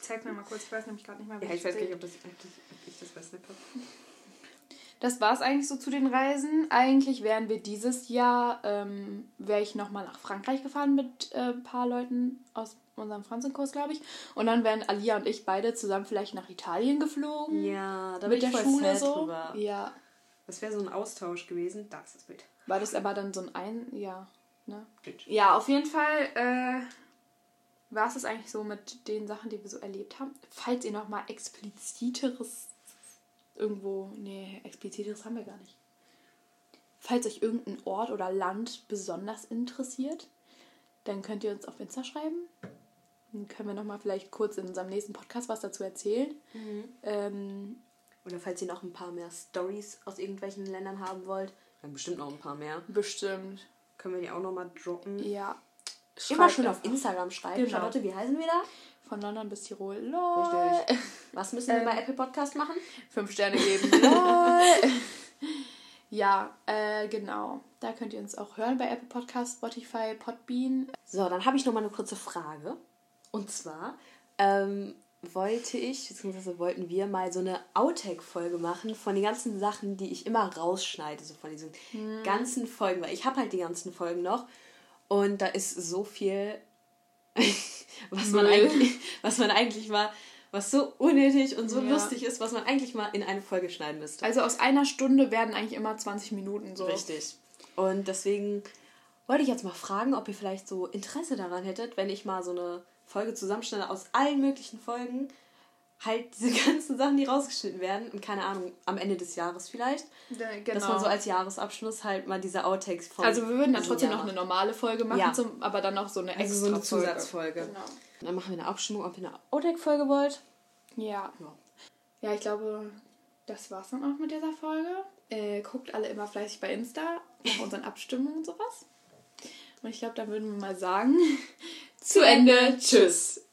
Zeig mir mal kurz, ich weiß nämlich gerade nicht mehr, Ja, ich weiß gar nicht, ob, das, ob, ich das bei Snap habe. Das war es eigentlich so zu den Reisen. Eigentlich wären wir dieses Jahr, ähm, wäre ich nochmal nach Frankreich gefahren mit äh, ein paar Leuten aus unserem Franzenkurs, glaube ich. Und dann wären Alia und ich beide zusammen vielleicht nach Italien geflogen. Ja, da mit der Schule so. drüber. Ja. Das wäre so ein Austausch gewesen. Da ist das Bild. War das aber dann so ein Ein... Ja. Ne? Ja, auf jeden Fall äh, war es das eigentlich so mit den Sachen, die wir so erlebt haben. Falls ihr nochmal expliziteres irgendwo... Nee, expliziteres haben wir gar nicht. Falls euch irgendein Ort oder Land besonders interessiert, dann könnt ihr uns auf Insta schreiben. Dann können wir nochmal vielleicht kurz in unserem nächsten Podcast was dazu erzählen. Ähm, Oder falls ihr noch ein paar mehr Stories aus irgendwelchen Ländern haben wollt, wir haben bestimmt noch ein paar mehr, bestimmt. können wir die auch nochmal droppen. Ja. Immer Schreibt schön auf. Instagram schreiben. Genau. Charlotte, wie heißen wir da? Von London bis Tirol. Lol. Richtig. Was müssen wir Ähm, bei Apple Podcast machen? Fünf Sterne geben. Lol. Ja, äh, genau. Da könnt ihr uns auch hören bei Apple Podcast, Spotify, Podbean. So, dann habe ich noch mal eine kurze Frage. Und zwar ähm, wollte ich, beziehungsweise wollten wir mal so eine Outtake-Folge machen von den ganzen Sachen, die ich immer rausschneide, so von diesen Hm. ganzen Folgen, weil ich habe halt die ganzen Folgen noch und da ist so viel, was man eigentlich, was man eigentlich mal, was so unnötig und so Ja. lustig ist, was man eigentlich mal in eine Folge schneiden müsste. Also aus einer Stunde werden eigentlich immer 20 Minuten so. Richtig. Und deswegen wollte ich jetzt mal fragen, ob ihr vielleicht so Interesse daran hättet, wenn ich mal so eine Folge zusammenstelle aus allen möglichen Folgen. Halt diese ganzen Sachen, die rausgeschnitten werden. Und keine Ahnung, am Ende des Jahres vielleicht. Ja, Dass man so als Jahresabschluss halt mal diese Outtakes von Genau. also wir würden dann diesem trotzdem Jahr noch eine normale Folge machen, Ja. zum, aber dann noch so eine Also extra so eine Zusatzfolge. Genau. Dann machen wir eine Abstimmung, ob ihr eine Outtake-Folge wollt. Ja. Ja. Ja, ich glaube, das war's dann auch mit dieser Folge. Äh, guckt alle immer fleißig bei Insta nach unseren Abstimmungen und sowas. Und ich glaube, dann würden wir mal sagen, zu Ende. Tschüss.